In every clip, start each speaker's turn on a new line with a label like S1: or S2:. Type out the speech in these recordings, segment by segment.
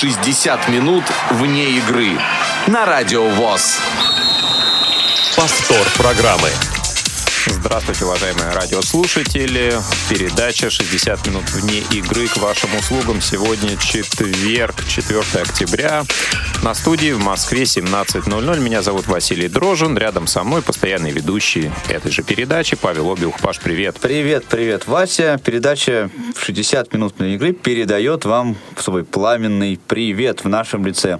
S1: 60 минут вне игры на Радио ВОЗ.
S2: Повтор программы.
S3: Здравствуйте, уважаемые радиослушатели. Передача «60 минут вне игры» к вашим услугам. Сегодня четверг, 4 октября. На студии в Москве 17.00. Меня зовут Василий Дрожин. Рядом со мной постоянный ведущий этой же передачи Павел Обиух. Паш, привет.
S4: Привет, привет, Вася. Передача «60 минут вне игры» передает вам свой пламенный привет в нашем лице.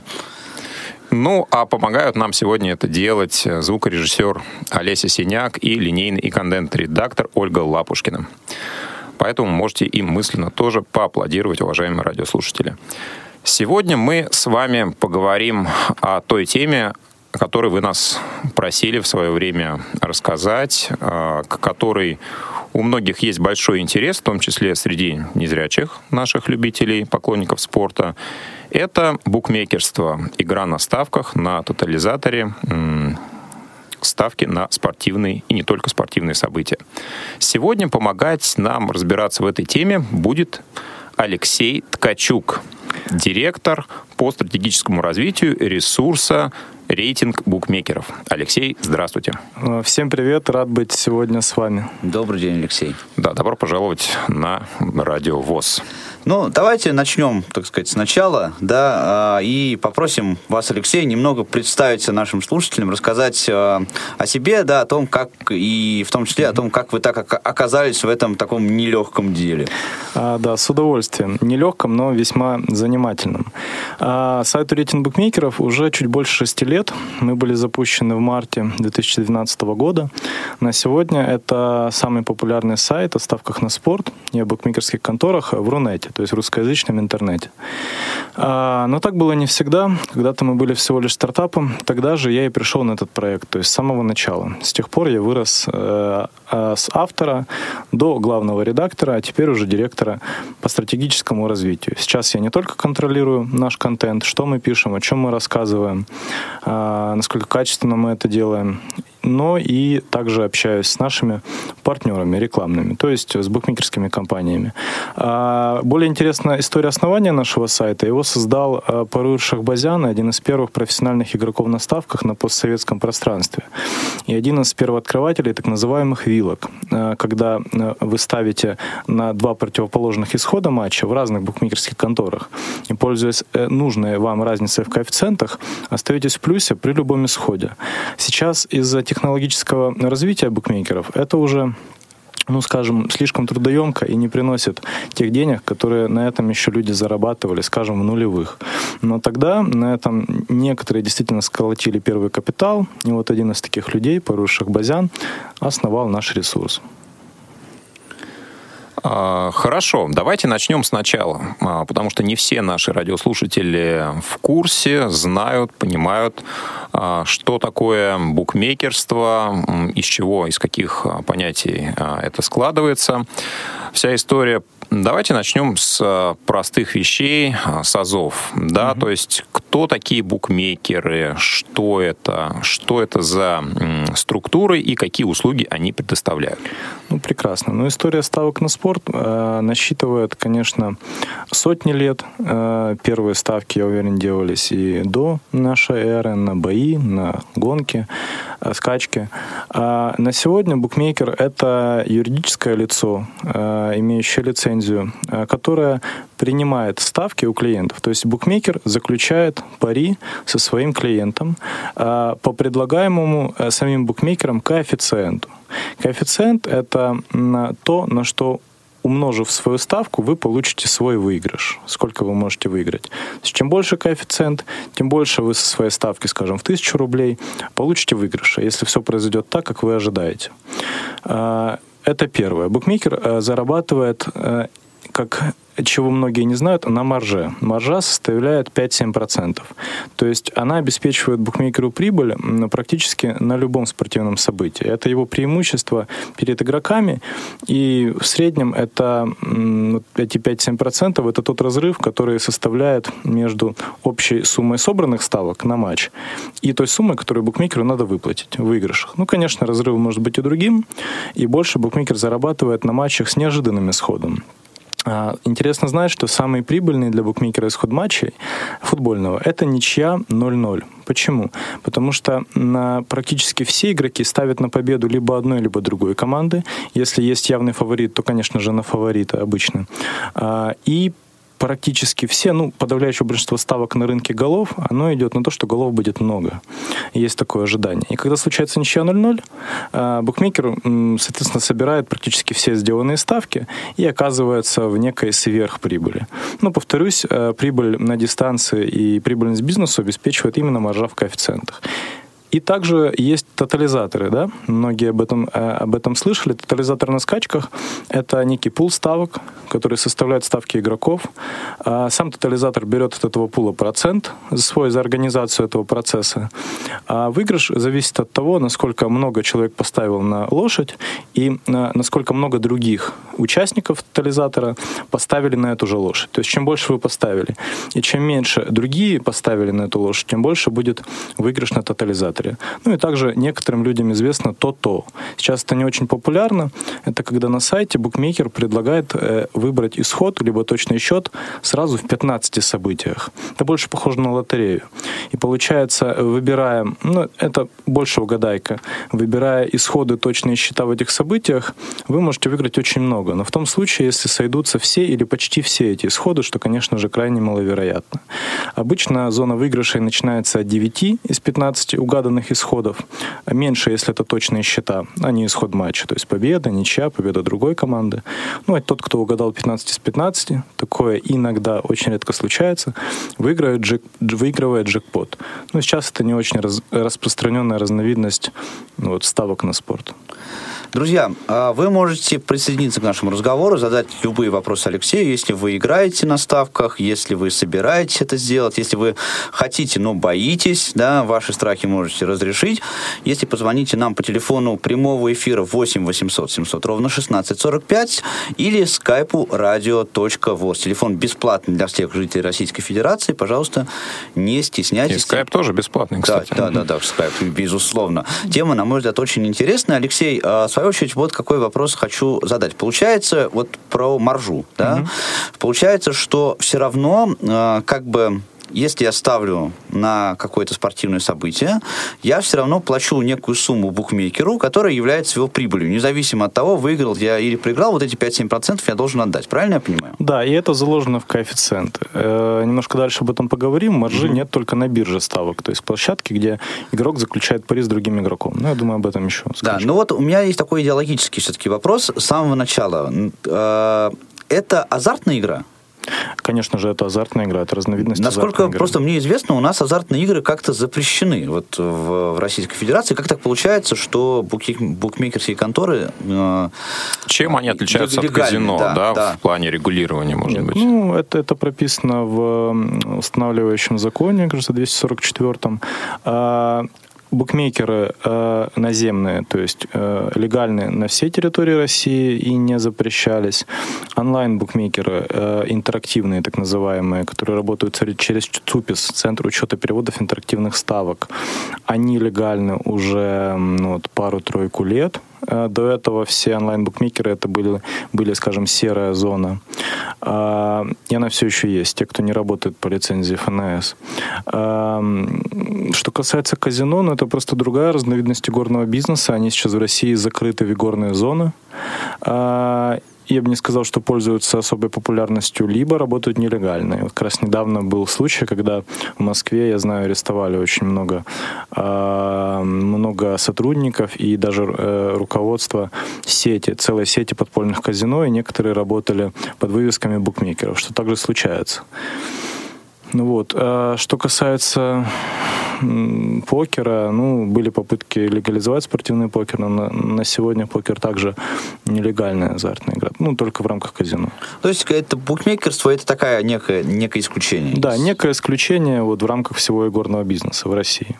S3: Ну, а помогают нам сегодня это делать звукорежиссер Олеся Синяк и линейный и контент-редактор Ольга Лапушкина. Поэтому можете им мысленно тоже поаплодировать, уважаемые радиослушатели. Сегодня мы с вами поговорим о той теме, о которой вы нас просили в свое время рассказать, а, к которой у многих есть большой интерес, в том числе среди незрячих наших любителей, поклонников спорта. Это букмекерство, игра на ставках, на тотализаторе, ставки на спортивные и не только спортивные события. Сегодня помогать нам разбираться в этой теме будет Алексей Ткачук, директор по стратегическому развитию ресурса рейтинг букмекеров. Алексей, здравствуйте.
S5: Всем привет, рад быть сегодня с вами.
S4: Добрый день, Алексей.
S3: Да, добро пожаловать на Радио ВОЗ.
S4: Ну, давайте начнем, так сказать, сначала, да, а, и попросим вас, Алексей, немного представиться нашим слушателям, рассказать а, о себе, да, о том, как, и в том числе о том, как вы так оказались в этом таком нелегком деле.
S5: А, да, с удовольствием. Нелегком, но весьма занимательным. А, сайту рейтинг букмекеров уже чуть больше шести лет. Мы были запущены в марте 2012 года. На сегодня это самый популярный сайт о ставках на спорт и о букмекерских конторах в Рунете то есть русскоязычном интернете. А, но так было не всегда. Когда-то мы были всего лишь стартапом. Тогда же я и пришел на этот проект, то есть с самого начала. С тех пор я вырос э, э, с автора до главного редактора, а теперь уже директора по стратегическому развитию. Сейчас я не только контролирую наш контент, что мы пишем, о чем мы рассказываем, э, насколько качественно мы это делаем, но и также общаюсь с нашими партнерами рекламными, то есть с букмекерскими компаниями. А, более интересная история основания нашего сайта. Его создал а, Парур Шахбазян, один из первых профессиональных игроков на ставках на постсоветском пространстве. И один из первооткрывателей так называемых вилок, а, когда вы ставите на два противоположных исхода матча в разных букмекерских конторах и, пользуясь э, нужной вам разницей в коэффициентах, остаетесь в плюсе при любом исходе. Сейчас из-за технологического развития букмекеров это уже ну, скажем, слишком трудоемко и не приносит тех денег, которые на этом еще люди зарабатывали, скажем, в нулевых. Но тогда на этом некоторые действительно сколотили первый капитал, и вот один из таких людей, Паруш Шахбазян, основал наш ресурс.
S3: А, хорошо, давайте начнем сначала, а, потому что не все наши радиослушатели в курсе, знают, понимают, а, что такое букмекерство, из чего, из каких понятий это складывается. Вся история Давайте начнем с простых вещей, с АЗОВ. Да, угу. То есть кто такие букмекеры, что это, что это за структуры и какие услуги они предоставляют?
S5: Ну, прекрасно. Ну, история ставок на спорт э, насчитывает, конечно, сотни лет. Э, первые ставки, я уверен, делались и до нашей эры на бои, на гонки, э, скачки. А на сегодня букмекер — это юридическое лицо, э, имеющее лицензию, э, которое принимает ставки у клиентов. То есть букмекер заключает пари со своим клиентом э, по предлагаемому э, самим букмекерам коэффициенту. Коэффициент — это то, на что умножив свою ставку, вы получите свой выигрыш. Сколько вы можете выиграть. Чем больше коэффициент, тем больше вы со своей ставки, скажем, в 1000 рублей, получите выигрыша, если все произойдет так, как вы ожидаете. А, это первое. Букмекер э, зарабатывает э, как чего многие не знают, на марже. Маржа составляет 5-7%. То есть она обеспечивает букмекеру прибыль практически на любом спортивном событии. Это его преимущество перед игроками. И в среднем это эти 5-7% это тот разрыв, который составляет между общей суммой собранных ставок на матч и той суммой, которую букмекеру надо выплатить в выигрышах. Ну, конечно, разрыв может быть и другим, и больше букмекер зарабатывает на матчах с неожиданным исходом. А, интересно знать, что самый прибыльный для букмекера исход матчей футбольного – это ничья 0-0. Почему? Потому что на практически все игроки ставят на победу либо одной, либо другой команды. Если есть явный фаворит, то, конечно же, на фаворита обычно. А, и практически все, ну, подавляющее большинство ставок на рынке голов, оно идет на то, что голов будет много. Есть такое ожидание. И когда случается ничья 0-0, а, букмекер, соответственно, собирает практически все сделанные ставки и оказывается в некой сверхприбыли. Но, повторюсь, а, прибыль на дистанции и прибыльность бизнесу обеспечивает именно маржа в коэффициентах. И также есть тотализаторы, да? Многие об этом, э, об этом слышали. Тотализатор на скачках — это некий пул ставок, который составляет ставки игроков. А сам тотализатор берет от этого пула процент свой за организацию этого процесса. А выигрыш зависит от того, насколько много человек поставил на лошадь и э, насколько много других участников тотализатора поставили на эту же лошадь. То есть чем больше вы поставили, и чем меньше другие поставили на эту лошадь, тем больше будет выигрыш на тотализаторе администраторе. Ну и также некоторым людям известно то-то. Сейчас это не очень популярно. Это когда на сайте букмекер предлагает э, выбрать исход, либо точный счет сразу в 15 событиях. Это больше похоже на лотерею. И получается, выбирая, ну это больше угадайка, выбирая исходы, точные счета в этих событиях, вы можете выиграть очень много. Но в том случае, если сойдутся все или почти все эти исходы, что, конечно же, крайне маловероятно. Обычно зона выигрышей начинается от 9 из 15 угаданных заданных исходов. Меньше, если это точные счета, а не исход матча. То есть победа, ничья, победа другой команды. Ну, а тот, кто угадал 15 из 15, такое иногда очень редко случается, выигрывает, джек, выигрывает джекпот. Ну, сейчас это не очень раз, распространенная разновидность ну, вот, ставок на спорт.
S4: Друзья, а вы можете присоединиться к нашему разговору, задать любые вопросы Алексею, если вы играете на ставках, если вы собираетесь это сделать, если вы хотите, но боитесь, да, ваши страхи можете разрешить. Если позвоните нам по телефону прямого эфира 8 800 700 ровно 1645 или скайпу radio.voz. Телефон бесплатный для всех жителей Российской Федерации. Пожалуйста, не стесняйтесь. И
S3: скайп тоже бесплатный, кстати.
S4: Да, да, да, да, скайп, безусловно. Тема, на мой взгляд, очень интересная. Алексей, а, с свою очередь, вот какой вопрос хочу задать. Получается, вот про маржу, да, угу. получается, что все равно э, как бы если я ставлю на какое-то спортивное событие, я все равно плачу некую сумму букмекеру, которая является его прибылью. Независимо от того, выиграл я или проиграл, вот эти 5-7% я должен отдать. Правильно я понимаю?
S5: Да, и это заложено в коэффициенты. Э, немножко дальше об этом поговорим. Маржи mm-hmm. нет только на бирже ставок, то есть площадки, где игрок заключает пари с другим игроком. Ну, я думаю, об этом еще
S4: скажу. Да, ну вот у меня есть такой идеологический все-таки вопрос с самого начала. Э, это азартная игра?
S5: Конечно же, это азартная игра, это разновидность
S4: Насколько просто мне известно, у нас азартные игры как-то запрещены вот в, в Российской Федерации. Как так получается, что буки, букмекерские конторы...
S3: Э, Чем они отличаются от казино, да, да, да, в плане регулирования, может Нет, быть?
S5: Ну, это, это прописано в устанавливающем законе, кажется, 244-м букмекеры э, наземные, то есть э, легальные на всей территории России и не запрещались. Онлайн-букмекеры э, интерактивные, так называемые, которые работают через ЦУПИС, Центр учета переводов интерактивных ставок, они легальны уже ну, вот, пару-тройку лет. Э, до этого все онлайн-букмекеры это были, были, скажем, серая зона. А, и она все еще есть, те, кто не работает по лицензии ФНС. А, что касается казино, ну это просто другая разновидность горного бизнеса. Они сейчас в России закрыты в игорные зоны. Я бы не сказал, что пользуются особой популярностью, либо работают нелегально. И вот как раз недавно был случай, когда в Москве, я знаю, арестовали очень много, э, много сотрудников и даже э, руководство сети, целой сети подпольных казино, и некоторые работали под вывесками букмекеров, что также случается. Ну вот. А что касается покера, ну, были попытки легализовать спортивный покер, но на, на сегодня покер также нелегальная азартная игра, ну, только в рамках казино.
S4: То есть это букмекерство, это такая некое, некое исключение?
S5: Да, некое исключение вот в рамках всего игорного бизнеса в России.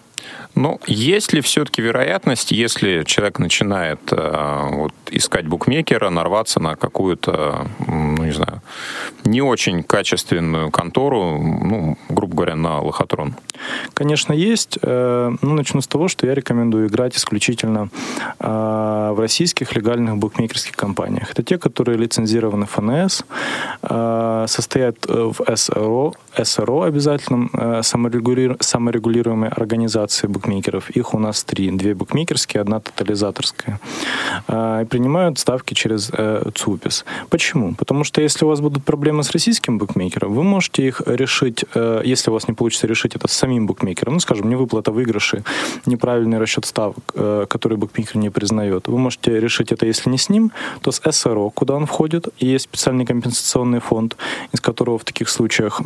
S3: Ну, есть ли все-таки вероятность, если человек начинает э, вот, искать букмекера, нарваться на какую-то, ну, не знаю, не очень качественную контору, ну, грубо говоря, на лохотрон?
S5: Конечно, есть. Э, ну, начну с того, что я рекомендую играть исключительно в российских легальных букмекерских компаниях. Это те, которые лицензированы ФНС, состоят в СРО, СРО обязательном, саморегулируемой организации букмекеров. Их у нас три. Две букмекерские, одна тотализаторская. И принимают ставки через ЦУПИС. Почему? Потому что если у вас будут проблемы с российским букмекером, вы можете их решить, э, если у вас не получится решить это с самим букмекером, ну, скажем, невыплата выигрыши, неправильный расчет ставок, э, который букмекер не признает, вы можете решить это, если не с ним, то с СРО, куда он входит, и есть специальный компенсационный фонд, из которого в таких случаях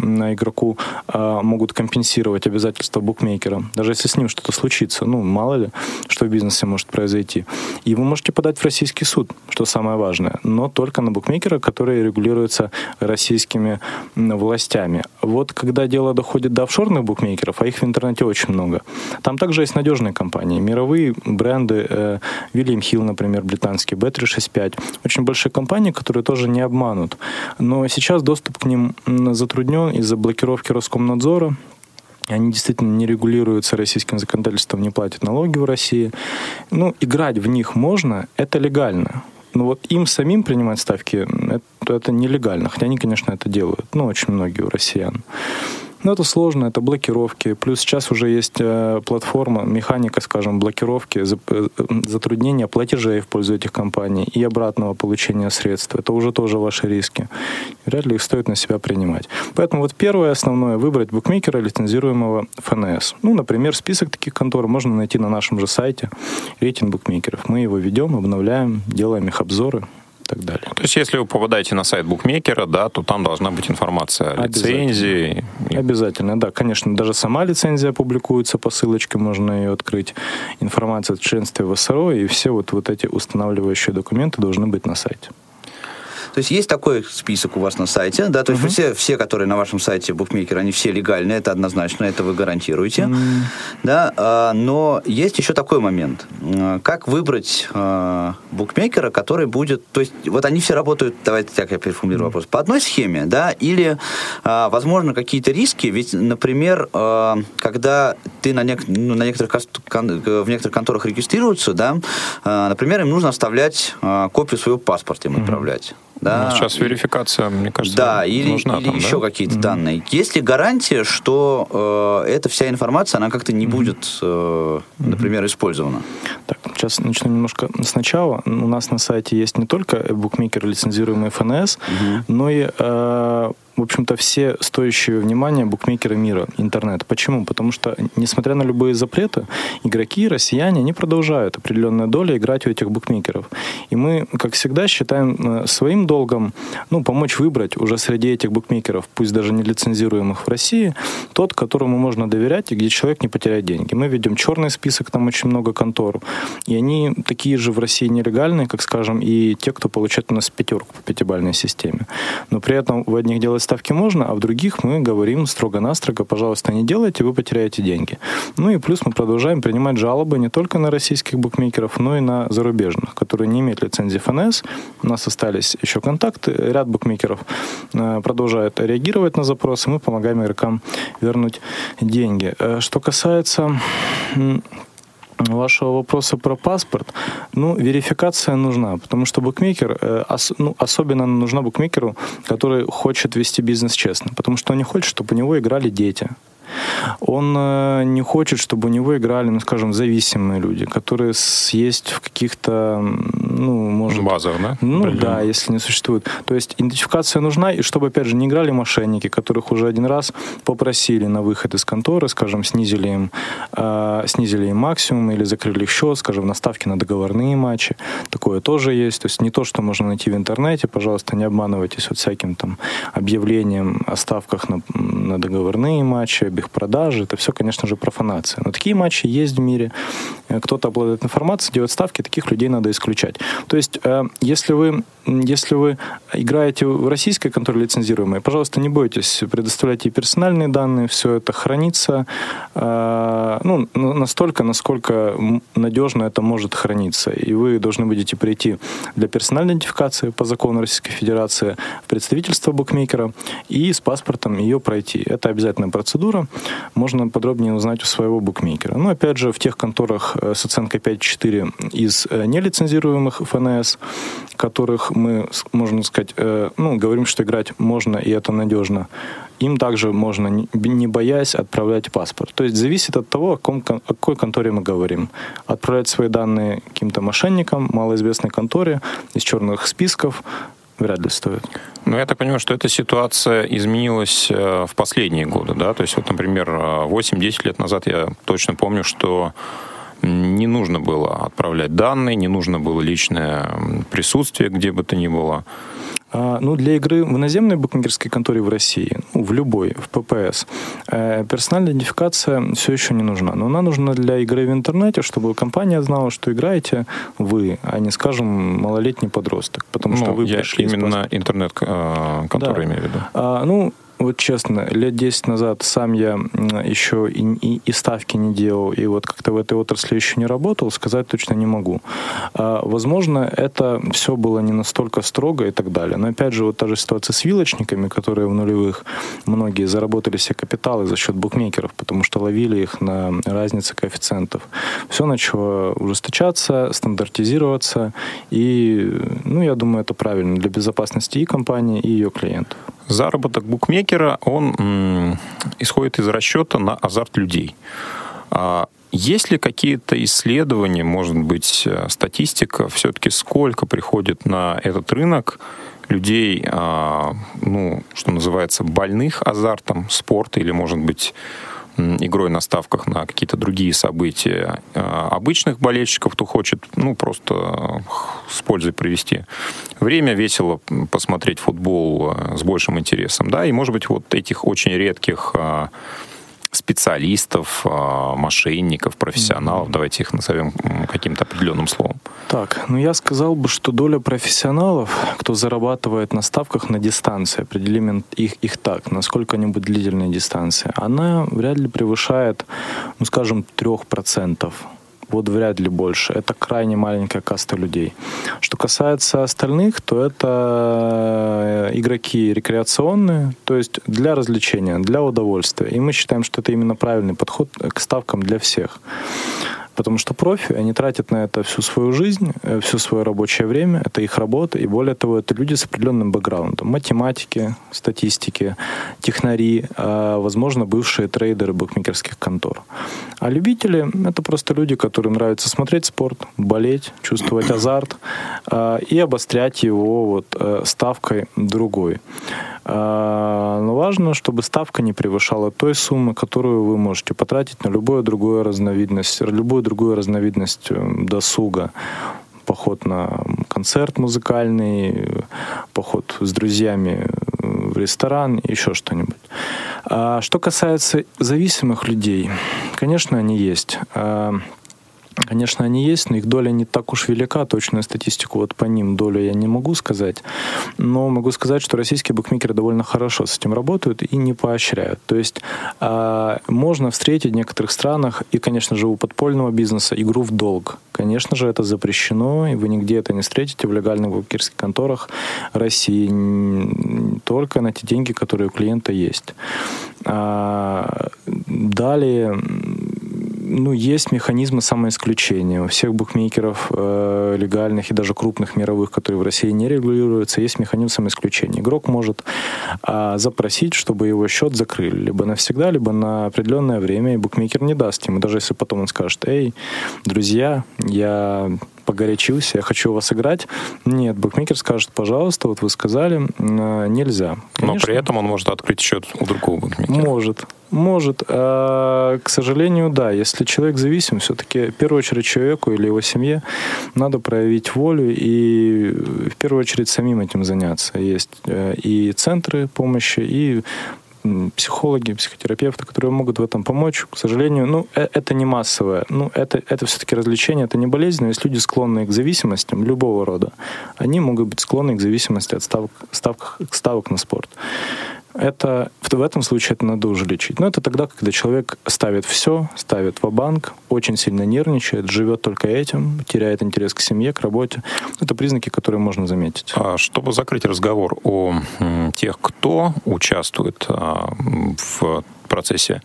S5: игроку э, могут компенсировать обязательства букмекера, даже если с ним что-то случится, ну, мало ли, что в бизнесе может произойти. И вы можете подать в российский суд, что самое важное, но только на букмекера, который регулируется российскими властями. Вот когда дело доходит до офшорных букмекеров, а их в интернете очень много, там также есть надежные компании, мировые бренды, э, Hill, например, британский, B365, очень большие компании, которые тоже не обманут. Но сейчас доступ к ним затруднен из-за блокировки Роскомнадзора, они действительно не регулируются российским законодательством, не платят налоги в России. Ну, играть в них можно, это легально. Но вот им самим принимать ставки, это, это нелегально. Хотя они, конечно, это делают. Ну, очень многие у россиян. Но это сложно, это блокировки. Плюс сейчас уже есть э, платформа, механика, скажем, блокировки, э, затруднения платежей в пользу этих компаний и обратного получения средств. Это уже тоже ваши риски. Вряд ли их стоит на себя принимать. Поэтому вот первое основное выбрать букмекера лицензируемого ФНС. Ну, например, список таких контор можно найти на нашем же сайте рейтинг букмекеров. Мы его ведем, обновляем, делаем их обзоры так далее.
S3: То есть, если вы попадаете на сайт букмекера, да, то там должна быть информация о лицензии.
S5: Обязательно, Обязательно да. Конечно, даже сама лицензия публикуется по ссылочке, можно ее открыть. Информация о членстве в СРО и все вот, вот эти устанавливающие документы должны быть на сайте.
S4: То есть есть такой список у вас на сайте, да, то есть uh-huh. все, все, которые на вашем сайте букмекеры, они все легальные, это однозначно, это вы гарантируете, mm. да, а, но есть еще такой момент, а, как выбрать а, букмекера, который будет, то есть вот они все работают, давайте так я переформулирую mm. вопрос, по одной схеме, да, или, а, возможно, какие-то риски, ведь, например, а, когда ты на, нек- ну, на некоторых, в некоторых конторах регистрируются, да, а, например, им нужно оставлять а, копию своего паспорта им mm-hmm. отправлять.
S3: Да. Ну, сейчас верификация, мне кажется,
S4: да, или, нужна. Или там, еще да? какие-то mm-hmm. данные. Есть ли гарантия, что э, эта вся информация, она как-то не mm-hmm. будет, э, например, использована?
S5: Так, сейчас начну немножко сначала. У нас на сайте есть не только букмекер, лицензируемый ФНС, mm-hmm. но и э, в общем-то, все стоящие внимания букмекеры мира, интернет. Почему? Потому что, несмотря на любые запреты, игроки, россияне, они продолжают определенная доля играть у этих букмекеров. И мы, как всегда, считаем э, своим долгом ну, помочь выбрать уже среди этих букмекеров, пусть даже не лицензируемых в России, тот, которому можно доверять и где человек не потеряет деньги. Мы ведем черный список, там очень много контор, и они такие же в России нелегальные, как, скажем, и те, кто получает у нас пятерку по пятибалльной системе. Но при этом в одних делать ставки можно, а в других мы говорим строго-настрого, пожалуйста, не делайте, вы потеряете деньги. Ну и плюс мы продолжаем принимать жалобы не только на российских букмекеров, но и на зарубежных, которые не имеют лицензии ФНС. У нас остались еще контакты, ряд букмекеров э, продолжают реагировать на запросы, мы помогаем игрокам вернуть деньги. Э, что касается вашего вопроса про паспорт, ну, верификация нужна, потому что букмекер, э, ос, ну, особенно нужна букмекеру, который хочет вести бизнес честно, потому что он не хочет, чтобы у него играли дети. Он э, не хочет, чтобы у него играли, ну, скажем, зависимые люди, которые есть в каких-то, ну, может...
S3: Базах, да?
S5: Ну, Блин. да, если не существует. То есть идентификация нужна, и чтобы, опять же, не играли мошенники, которых уже один раз попросили на выход из конторы, скажем, снизили им, э, снизили им максимум или закрыли счет, скажем, на ставки на договорные матчи. Такое тоже есть. То есть не то, что можно найти в интернете, пожалуйста, не обманывайтесь вот всяким там объявлением о ставках на, на договорные матчи, об их продажи. Это все, конечно же, профанация. Но такие матчи есть в мире. Кто-то обладает информацией, делает ставки, таких людей надо исключать. То есть, э, если вы если вы играете в российской конторе лицензируемой, пожалуйста, не бойтесь, предоставляйте персональные данные, все это хранится э, ну, настолько, насколько надежно это может храниться. И вы должны будете прийти для персональной идентификации по закону Российской Федерации в представительство букмекера и с паспортом ее пройти. Это обязательная процедура. Можно подробнее узнать у своего букмекера. Но, опять же, в тех конторах э, с оценкой 5.4 из э, нелицензируемых ФНС, которых мы, можно сказать, э, ну, говорим, что играть можно, и это надежно, им также можно, не боясь, отправлять паспорт. То есть зависит от того, о, ком, о какой конторе мы говорим. Отправлять свои данные каким-то мошенникам, малоизвестной конторе, из черных списков, вряд ли стоит.
S3: Ну, я так понимаю, что эта ситуация изменилась э, в последние годы, да? То есть, вот, например, 8-10 э, лет назад я точно помню, что не нужно было отправлять данные, не нужно было личное присутствие где бы то ни было.
S5: А, ну, для игры в иноземной букмекерской конторе в России, ну, в любой, в ППС, э, персональная идентификация все еще не нужна. Но она нужна для игры в интернете, чтобы компания знала, что играете вы, а не, скажем, малолетний подросток. Потому ну, что вы
S3: я
S5: пришли
S3: именно интернет-конторы э, да. имею в виду.
S5: А, ну, вот честно, лет 10 назад сам я еще и, и, и ставки не делал, и вот как-то в этой отрасли еще не работал, сказать точно не могу. А, возможно, это все было не настолько строго и так далее. Но опять же, вот та же ситуация с вилочниками, которые в нулевых многие заработали себе капиталы за счет букмекеров, потому что ловили их на разнице коэффициентов. Все начало ужесточаться, стандартизироваться, и, ну, я думаю, это правильно для безопасности и компании, и ее клиентов.
S3: Заработок букмекера, он м, исходит из расчета на азарт людей. А есть ли какие-то исследования, может быть, э, статистика, все-таки сколько приходит на этот рынок людей, а, ну, что называется, больных азартом спорта или, может быть, игрой на ставках на какие-то другие события а, обычных болельщиков, кто хочет, ну, просто с пользой провести время, весело посмотреть футбол а, с большим интересом, да, и, может быть, вот этих очень редких а, специалистов, а, мошенников, профессионалов, mm-hmm. давайте их назовем каким-то определенным словом.
S5: Так, ну я сказал бы, что доля профессионалов, кто зарабатывает на ставках на дистанции, определим их, их так, на сколько-нибудь длительной дистанции, она вряд ли превышает, ну скажем, 3% вот вряд ли больше. Это крайне маленькая каста людей. Что касается остальных, то это э, игроки рекреационные, то есть для развлечения, для удовольствия. И мы считаем, что это именно правильный подход к ставкам для всех. Потому что профи, они тратят на это всю свою жизнь, э, все свое рабочее время, это их работа, и более того, это люди с определенным бэкграундом. Математики, статистики, технари, а, возможно, бывшие трейдеры букмекерских контор. А любители — это просто люди, которым нравится смотреть спорт, болеть, чувствовать азарт а, и обострять его вот э, ставкой другой. А, но важно, чтобы ставка не превышала той суммы, которую вы можете потратить на любую другую разновидность, любую другую разновидность э, досуга поход на концерт музыкальный, поход с друзьями в ресторан, еще что-нибудь. А что касается зависимых людей, конечно, они есть. Конечно, они есть, но их доля не так уж велика. Точную статистику вот по ним долю я не могу сказать. Но могу сказать, что российские букмекеры довольно хорошо с этим работают и не поощряют. То есть э, можно встретить в некоторых странах и, конечно же, у подпольного бизнеса игру в долг. Конечно же, это запрещено, и вы нигде это не встретите в легальных букмекерских конторах России. Только на те деньги, которые у клиента есть. А, далее ну, есть механизмы самоисключения. У всех букмекеров э, легальных и даже крупных мировых, которые в России не регулируются, есть механизм самоисключения. Игрок может э, запросить, чтобы его счет закрыли либо навсегда, либо на определенное время, и букмекер не даст ему, даже если потом он скажет, эй, друзья, я погорячился, я хочу у вас играть. Нет, букмекер скажет, пожалуйста, вот вы сказали, э, нельзя.
S3: Конечно, Но при этом он может открыть счет у другого букмекера.
S5: Может. Может. А, к сожалению, да. Если человек зависим, все-таки в первую очередь человеку или его семье надо проявить волю и в первую очередь самим этим заняться. Есть э, и центры помощи, и психологи, психотерапевты, которые могут в этом помочь. К сожалению, ну, э, это не массовое. Ну, это, это все-таки развлечение, это не болезнь, но есть люди, склонные к зависимостям любого рода. Они могут быть склонны к зависимости от ставок, ставок, ставок на спорт это в этом случае это надо уже лечить. Но это тогда, когда человек ставит все, ставит в банк очень сильно нервничает, живет только этим, теряет интерес к семье, к работе. Это признаки, которые можно заметить.
S3: А чтобы закрыть разговор о тех, кто участвует а, в процессе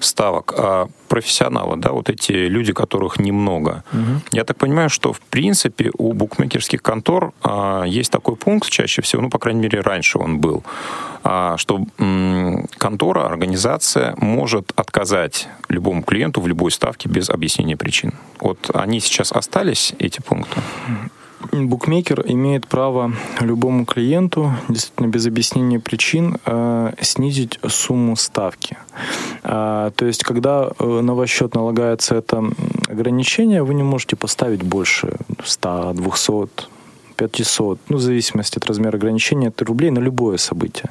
S3: ставок, а профессионалы, да, вот эти люди, которых немного. Угу. Я так понимаю, что в принципе у букмекерских контор а, есть такой пункт чаще всего, ну, по крайней мере, раньше он был, а, что м, контора, организация может отказать любому клиенту в любой ставке без объяснения причин. Вот они сейчас остались, эти пункты?
S5: Букмекер имеет право любому клиенту, действительно без объяснения причин, э, снизить сумму ставки. Э, то есть, когда э, на ваш счет налагается это ограничение, вы не можете поставить больше 100, 200, 500, ну, в зависимости от размера ограничения, это рублей на любое событие.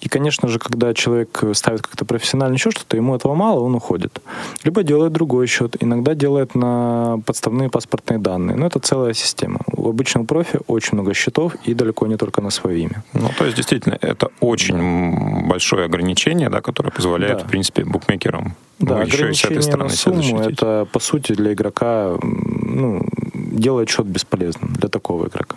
S5: И, конечно же, когда человек ставит как-то профессиональный счет, что-то ему этого мало, он уходит. Либо делает другой счет, иногда делает на подставные паспортные данные. Но это целая система. У обычного профи очень много счетов и далеко не только на свое имя.
S3: Ну, то есть, действительно, это очень большое ограничение, да, которое позволяет, да. в принципе, букмекерам
S5: да, ну, еще и с этой стороны на сумму, это, по сути, для игрока ну, делает счет бесполезным для такого игрока.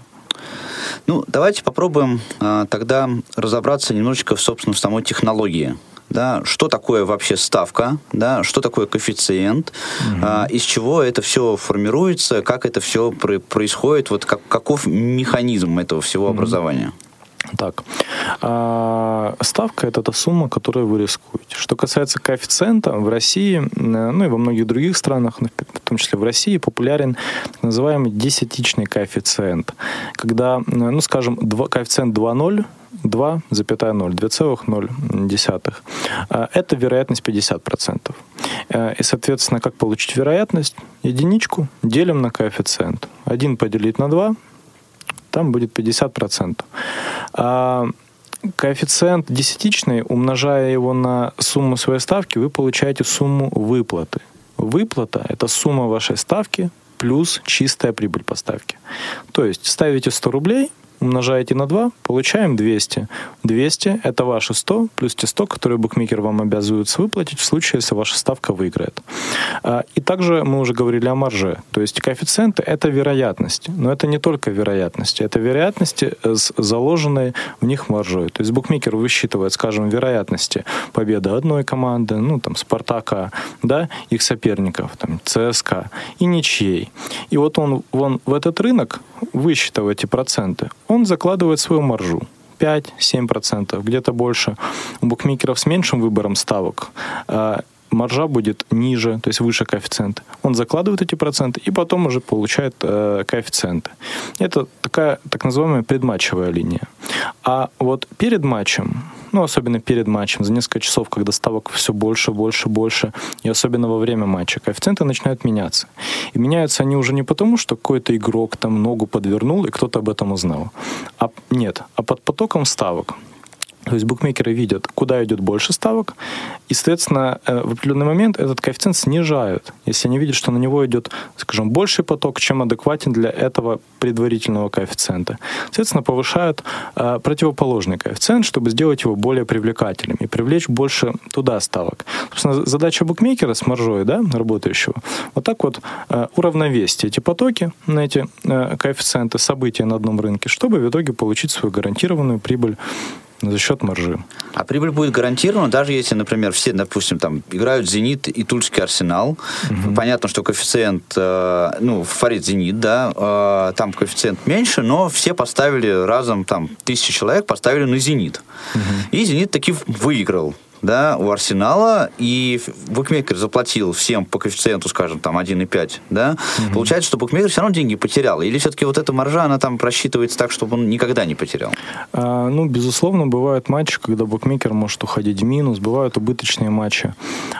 S4: Ну, давайте попробуем а, тогда разобраться немножечко, в, собственно, в самой технологии. Да, что такое вообще ставка, да, что такое коэффициент, угу. а, из чего это все формируется, как это все про- происходит, вот как, каков механизм этого всего угу. образования.
S5: Так, а, ставка это та сумма, которую вы рискуете. Что касается коэффициента, в России, ну и во многих других странах, ну, в том числе в России, популярен так называемый десятичный коэффициент. Когда, ну скажем, 2, коэффициент 2,0 2,0, 2,0. А, это вероятность 50%. А, и, соответственно, как получить вероятность? Единичку делим на коэффициент. 1 поделить на 2 там будет 50%. Коэффициент десятичный, умножая его на сумму своей ставки, вы получаете сумму выплаты. Выплата — это сумма вашей ставки плюс чистая прибыль по ставке. То есть ставите 100 рублей, умножаете на 2, получаем 200. 200 — это ваши 100 плюс те 100, которые букмекер вам обязуется выплатить в случае, если ваша ставка выиграет. А, и также мы уже говорили о марже. То есть коэффициенты — это вероятности. Но это не только вероятности. Это вероятности с заложенной в них маржой. То есть букмекер высчитывает, скажем, вероятности победы одной команды, ну, там, Спартака, да, их соперников, там, ЦСКА, и ничьей. И вот он, он в этот рынок, высчитав эти проценты, он закладывает свою маржу. 5-7%, где-то больше. У букмекеров с меньшим выбором ставок а, маржа будет ниже, то есть выше коэффициент. Он закладывает эти проценты и потом уже получает э, коэффициенты. Это такая так называемая предматчевая линия. А вот перед матчем ну, особенно перед матчем, за несколько часов, когда ставок все больше, больше, больше, и особенно во время матча, коэффициенты начинают меняться. И меняются они уже не потому, что какой-то игрок там ногу подвернул, и кто-то об этом узнал. А нет, а под потоком ставок. То есть букмекеры видят, куда идет больше ставок, и, соответственно, э, в определенный момент этот коэффициент снижают, если они видят, что на него идет, скажем, больший поток, чем адекватен для этого предварительного коэффициента. Соответственно, повышают э, противоположный коэффициент, чтобы сделать его более привлекательным и привлечь больше туда ставок. Собственно, задача букмекера с маржой, да, работающего, вот так вот э, уравновесить эти потоки на эти э, коэффициенты события на одном рынке, чтобы в итоге получить свою гарантированную прибыль за счет маржи.
S4: А прибыль будет гарантирована, даже если, например, все, допустим, там играют «Зенит» и Тульский «Арсенал». Угу. Понятно, что коэффициент, э, ну, фаворит «Зенит», да, э, там коэффициент меньше, но все поставили разом, там, тысячи человек поставили на «Зенит». Угу. И «Зенит» таки выиграл да, у Арсенала, и букмекер заплатил всем по коэффициенту, скажем, там 1,5, да, угу. получается, что букмекер все равно деньги потерял. Или все-таки вот эта маржа, она там просчитывается так, чтобы он никогда не потерял?
S5: А, ну, безусловно, бывают матчи, когда букмекер может уходить в минус, бывают убыточные матчи.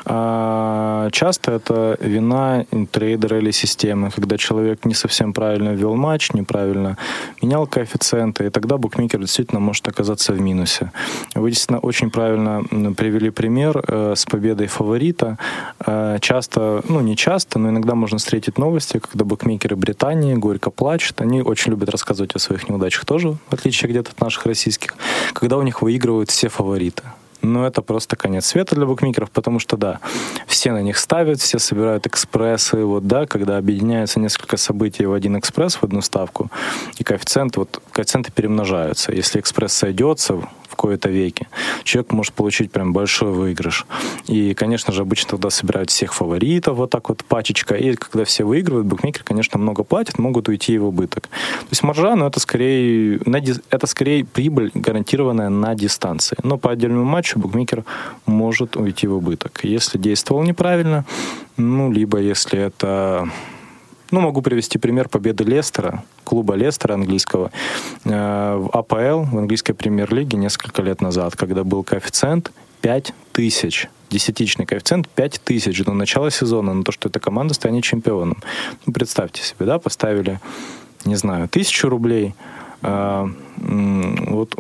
S5: А, часто это вина трейдера или системы, когда человек не совсем правильно ввел матч, неправильно менял коэффициенты, и тогда букмекер действительно может оказаться в минусе. Вы действительно очень правильно привели пример э, с победой фаворита. Э, часто, ну не часто, но иногда можно встретить новости, когда букмекеры Британии горько плачут. Они очень любят рассказывать о своих неудачах тоже, в отличие где-то от наших российских, когда у них выигрывают все фавориты но это просто конец света для букмекеров, потому что, да, все на них ставят, все собирают экспрессы, вот, да, когда объединяются несколько событий в один экспресс, в одну ставку, и коэффициент, вот, коэффициенты перемножаются. Если экспресс сойдется, в кои-то веке, человек может получить прям большой выигрыш. И, конечно же, обычно тогда собирают всех фаворитов, вот так вот пачечка, и когда все выигрывают, букмекеры, конечно, много платят, могут уйти в убыток. То есть маржа, ну, это скорее, это скорее прибыль, гарантированная на дистанции. Но по отдельному матчу букмекер может уйти в убыток. Если действовал неправильно, ну, либо если это ну, могу привести пример победы Лестера, клуба Лестера английского, э, в АПЛ, в английской премьер-лиге несколько лет назад, когда был коэффициент 5 тысяч десятичный коэффициент 5 тысяч до начала сезона на то, что эта команда станет чемпионом. Ну, представьте себе, да, поставили, не знаю, тысячу рублей, вот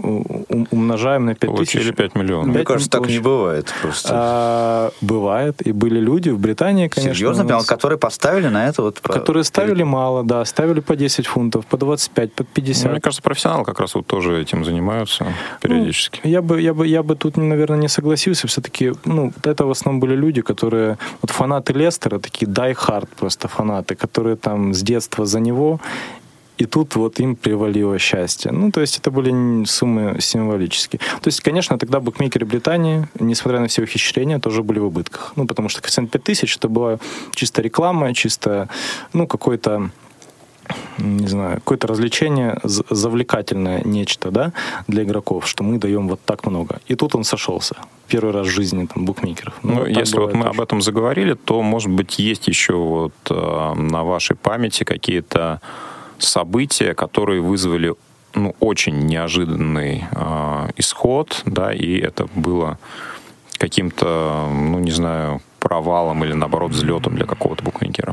S5: умножаем на 5
S3: Получили
S5: тысяч.
S3: 5 миллионов.
S4: Мне кажется, так не бывает просто.
S5: А, бывает. И были люди в Британии, конечно.
S4: Серьезно, прямо, которые поставили на это вот...
S5: Которые ставили мало, да. Ставили по 10 фунтов, по 25, по 50. Ну,
S3: мне кажется, профессионалы как раз вот тоже этим занимаются периодически.
S5: Ну, я, бы, я, бы, я бы тут, наверное, не согласился. Все-таки, ну, это в основном были люди, которые... Вот фанаты Лестера, такие die hard просто фанаты, которые там с детства за него и тут вот им привалило счастье. Ну, то есть это были суммы символические. То есть, конечно, тогда букмекеры Британии, несмотря на все ухищрения, тоже были в убытках. Ну, потому что коэффициент 5000 это была чисто реклама, чисто, ну, какой-то не знаю, какое-то развлечение завлекательное нечто, да, для игроков, что мы даем вот так много. И тут он сошелся. Первый раз в жизни там, букмекеров.
S3: Ну, ну если вот мы очень. об этом заговорили, то, может быть, есть еще вот э, на вашей памяти какие-то события, которые вызвали ну, очень неожиданный э, исход, да, и это было каким-то, ну, не знаю, провалом или, наоборот, взлетом для какого-то букмекера.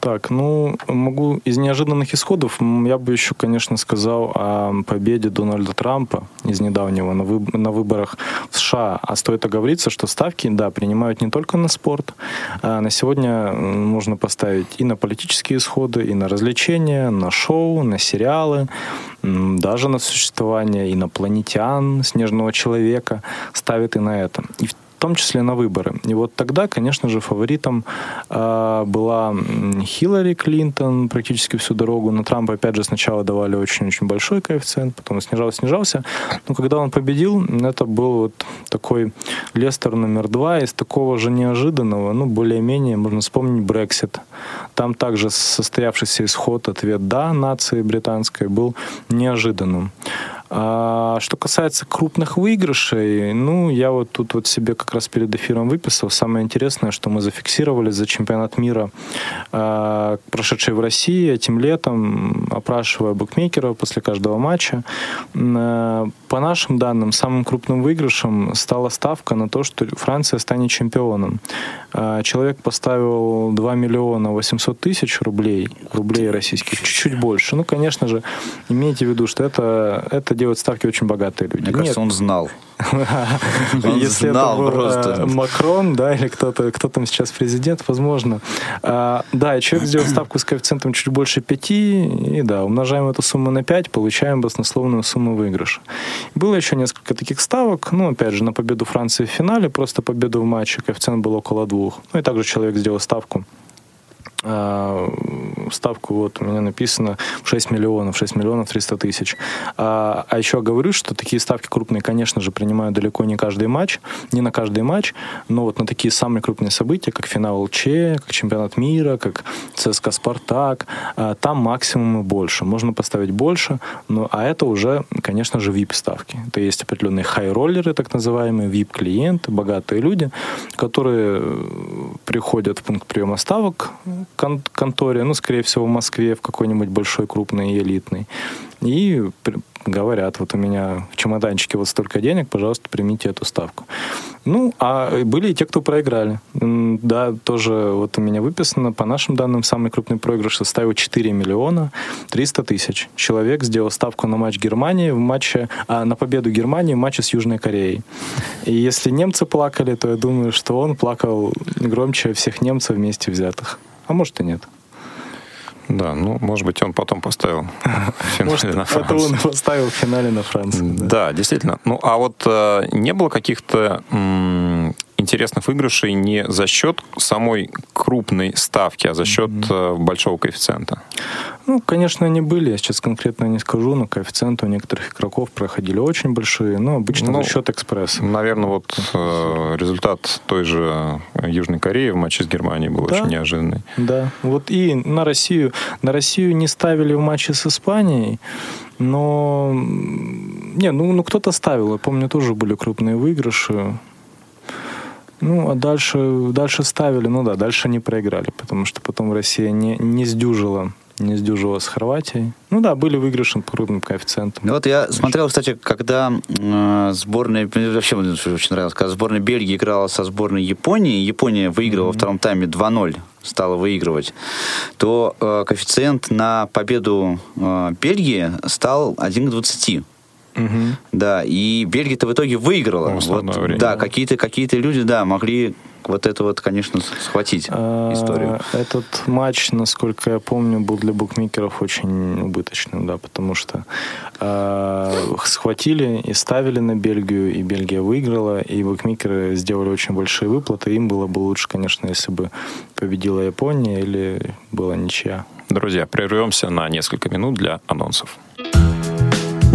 S5: Так, ну, могу из неожиданных исходов, я бы еще, конечно, сказал о победе Дональда Трампа из недавнего на, выб- на выборах в США. А стоит оговориться, что ставки, да, принимают не только на спорт. А на сегодня можно поставить и на политические исходы, и на развлечения, на шоу, на сериалы, даже на существование инопланетян, снежного человека ставят и на это. И в в том числе на выборы. И вот тогда, конечно же, фаворитом э, была Хиллари Клинтон практически всю дорогу. На Трампа, опять же, сначала давали очень-очень большой коэффициент, потом снижался, снижался. Но когда он победил, это был вот такой Лестер номер два из такого же неожиданного, ну, более-менее, можно вспомнить, Брексит. Там также состоявшийся исход, ответ «да» нации британской был неожиданным. А что касается крупных выигрышей, ну, я вот тут вот себе как раз перед эфиром выписал. Самое интересное, что мы зафиксировали за чемпионат мира, э, прошедший в России этим летом, опрашивая букмекеров после каждого матча. Э, по нашим данным, самым крупным выигрышем стала ставка на то, что Франция станет чемпионом. Э, человек поставил 2 миллиона 800 тысяч рублей, рублей российских, чуть-чуть больше. Ну, конечно же, имейте в виду, что это, это делают ставки очень богатые люди.
S4: Мне кажется, он знал.
S5: Если это был э, Макрон, да, или кто-то, кто там сейчас президент, возможно. А, да, человек сделал ставку с коэффициентом чуть больше 5, и да, умножаем эту сумму на 5, получаем баснословную сумму выигрыша. Было еще несколько таких ставок, ну, опять же, на победу Франции в финале, просто победу в матче, коэффициент был около двух. Ну, и также человек сделал ставку ставку вот у меня написано 6 миллионов, 6 миллионов 300 тысяч. А, а еще говорю, что такие ставки крупные, конечно же, принимают далеко не каждый матч, не на каждый матч, но вот на такие самые крупные события, как финал ЛЧ, как чемпионат мира, как ЦСКА Спартак, а, там максимум и больше. Можно поставить больше, но, а это уже, конечно же, VIP-ставки. Это есть определенные хай-роллеры, так называемые, VIP-клиенты, богатые люди, которые приходят в пункт приема ставок, кон- конторе, ну, скорее всего, в Москве, в какой-нибудь большой, крупной и элитной. И говорят, вот у меня в чемоданчике вот столько денег, пожалуйста, примите эту ставку. Ну, а были и те, кто проиграли. Да, тоже вот у меня выписано, по нашим данным, самый крупный проигрыш составил 4 миллиона 300 тысяч. Человек сделал ставку на матч Германии в матче, а, на победу Германии в матче с Южной Кореей. И если немцы плакали, то я думаю, что он плакал громче всех немцев вместе взятых. А может и нет.
S3: Да, ну, может быть, он потом поставил в финале на
S5: Это он поставил в финале на Францию.
S3: Да, действительно. Ну, а вот э, не было каких-то интересных выигрышей не за счет самой крупной ставки, а за счет mm-hmm. большого коэффициента?
S5: Ну, конечно, они были. Я сейчас конкретно не скажу, но коэффициенты у некоторых игроков проходили очень большие, но обычно ну, за счет экспресса.
S3: Наверное, вот э, результат той же Южной Кореи в матче с Германией был да, очень неожиданный.
S5: Да, вот и на Россию. На Россию не ставили в матче с Испанией, но... Не, ну, ну кто-то ставил. Я помню, тоже были крупные выигрыши. Ну, а дальше, дальше ставили, ну да, дальше не проиграли, потому что потом Россия не, не сдюжила не сдюжила с Хорватией. Ну да, были выигрыши по крупным коэффициентам.
S4: Ну вот я смотрел, кстати, когда э, сборная, вообще мне очень нравилось, когда сборная Бельгии играла со сборной Японии, Япония выиграла mm-hmm. во втором тайме 2-0, стала выигрывать, то э, коэффициент на победу э, Бельгии стал 1 к 20. Угу. Да, и Бельгия-то в итоге выиграла.
S3: Ну, вот, время.
S4: Да, какие-то какие люди, да, могли вот это вот, конечно, схватить а, историю.
S5: Этот матч, насколько я помню, был для букмекеров очень убыточным, да, потому что э, схватили и ставили на Бельгию, и Бельгия выиграла, и букмекеры сделали очень большие выплаты. Им было бы лучше, конечно, если бы победила Япония или была ничья.
S3: Друзья, прервемся на несколько минут для анонсов.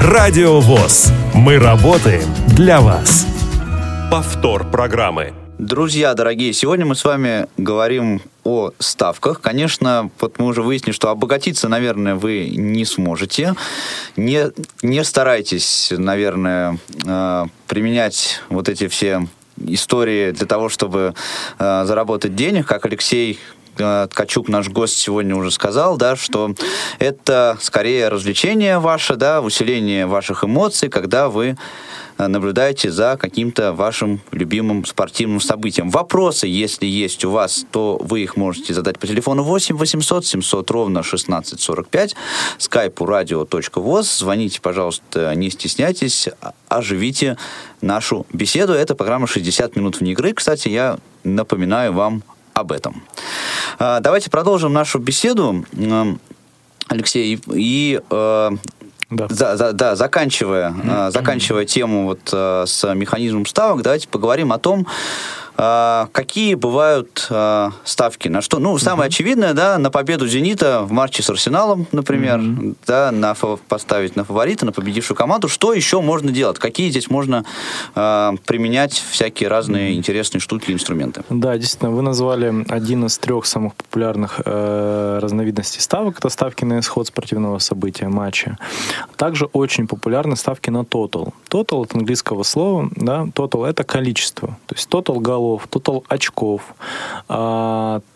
S2: Радио ВОЗ. Мы работаем для вас. Повтор программы.
S4: Друзья, дорогие, сегодня мы с вами говорим о ставках. Конечно, вот мы уже выяснили, что обогатиться, наверное, вы не сможете. Не, не старайтесь, наверное, э, применять вот эти все истории для того, чтобы э, заработать денег, как Алексей Ткачук, наш гость, сегодня уже сказал, да, что это скорее развлечение ваше, да, усиление ваших эмоций, когда вы э, наблюдаете за каким-то вашим любимым спортивным событием. Вопросы, если есть у вас, то вы их можете задать по телефону 8 800 700 ровно 1645, скайпу radio.voz. Звоните, пожалуйста, не стесняйтесь, оживите нашу беседу. Это программа «60 минут вне игры». Кстати, я напоминаю вам об этом. А, давайте продолжим нашу беседу, Алексей, и э, да. За, за, да, заканчивая, mm-hmm. заканчивая тему вот с механизмом ставок, давайте поговорим о том, а, какие бывают а, ставки? На что? Ну, самое mm-hmm. очевидное, да, на победу «Зенита» в матче с «Арсеналом», например, mm-hmm. да, на, поставить на фаворита, на победившую команду. Что еще можно делать? Какие здесь можно а, применять всякие разные mm-hmm. интересные штуки инструменты?
S5: Да, действительно, вы назвали один из трех самых популярных э, разновидностей ставок. Это ставки на исход спортивного события, матча. Также очень популярны ставки на total. Total от английского слова, да, total это количество. То есть total голов, тотал очков,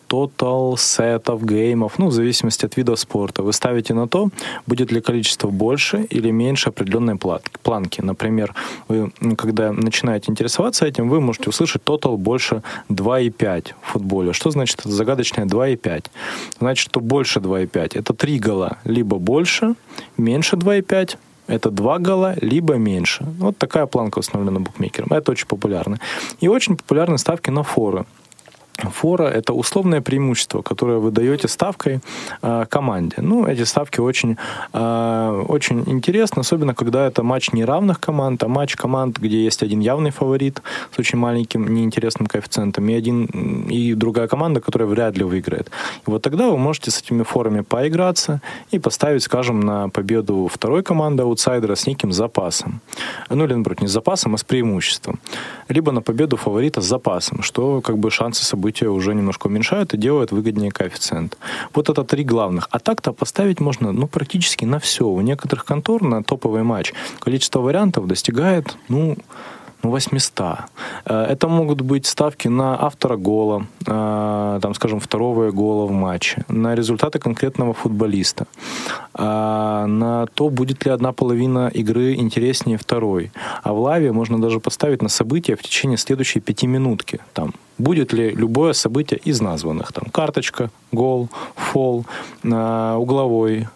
S5: тотал сетов, геймов, ну, в зависимости от вида спорта. Вы ставите на то, будет ли количество больше или меньше определенной планки. Например, вы, когда начинаете интересоваться этим, вы можете услышать тотал больше 2,5 в футболе. Что значит это загадочное 2,5? Значит, что больше 2,5 это 3 гола, либо больше, меньше 2,5 это два гола, либо меньше. Вот такая планка установлена букмекером. Это очень популярно. И очень популярны ставки на форы. Фора – это условное преимущество, которое вы даете ставкой э, команде. Ну, эти ставки очень, э, очень интересны, особенно когда это матч неравных команд, а матч команд, где есть один явный фаворит с очень маленьким неинтересным коэффициентом и, один, и другая команда, которая вряд ли выиграет. И вот тогда вы можете с этими форами поиграться и поставить, скажем, на победу второй команды аутсайдера с неким запасом. Ну, или, наоборот, не с запасом, а с преимуществом. Либо на победу фаворита с запасом, что как бы шансы событий события уже немножко уменьшают и делают выгоднее коэффициент. Вот это три главных. А так-то поставить можно ну, практически на все. У некоторых контор на топовый матч количество вариантов достигает, ну, ну, 800. Э, это могут быть ставки на автора гола, э, там, скажем, второго гола в матче, на результаты конкретного футболиста, э, на то, будет ли одна половина игры интереснее второй. А в лаве можно даже поставить на события в течение следующей пяти минутки. Там, будет ли любое событие из названных. Там карточка, гол, фол, угловой,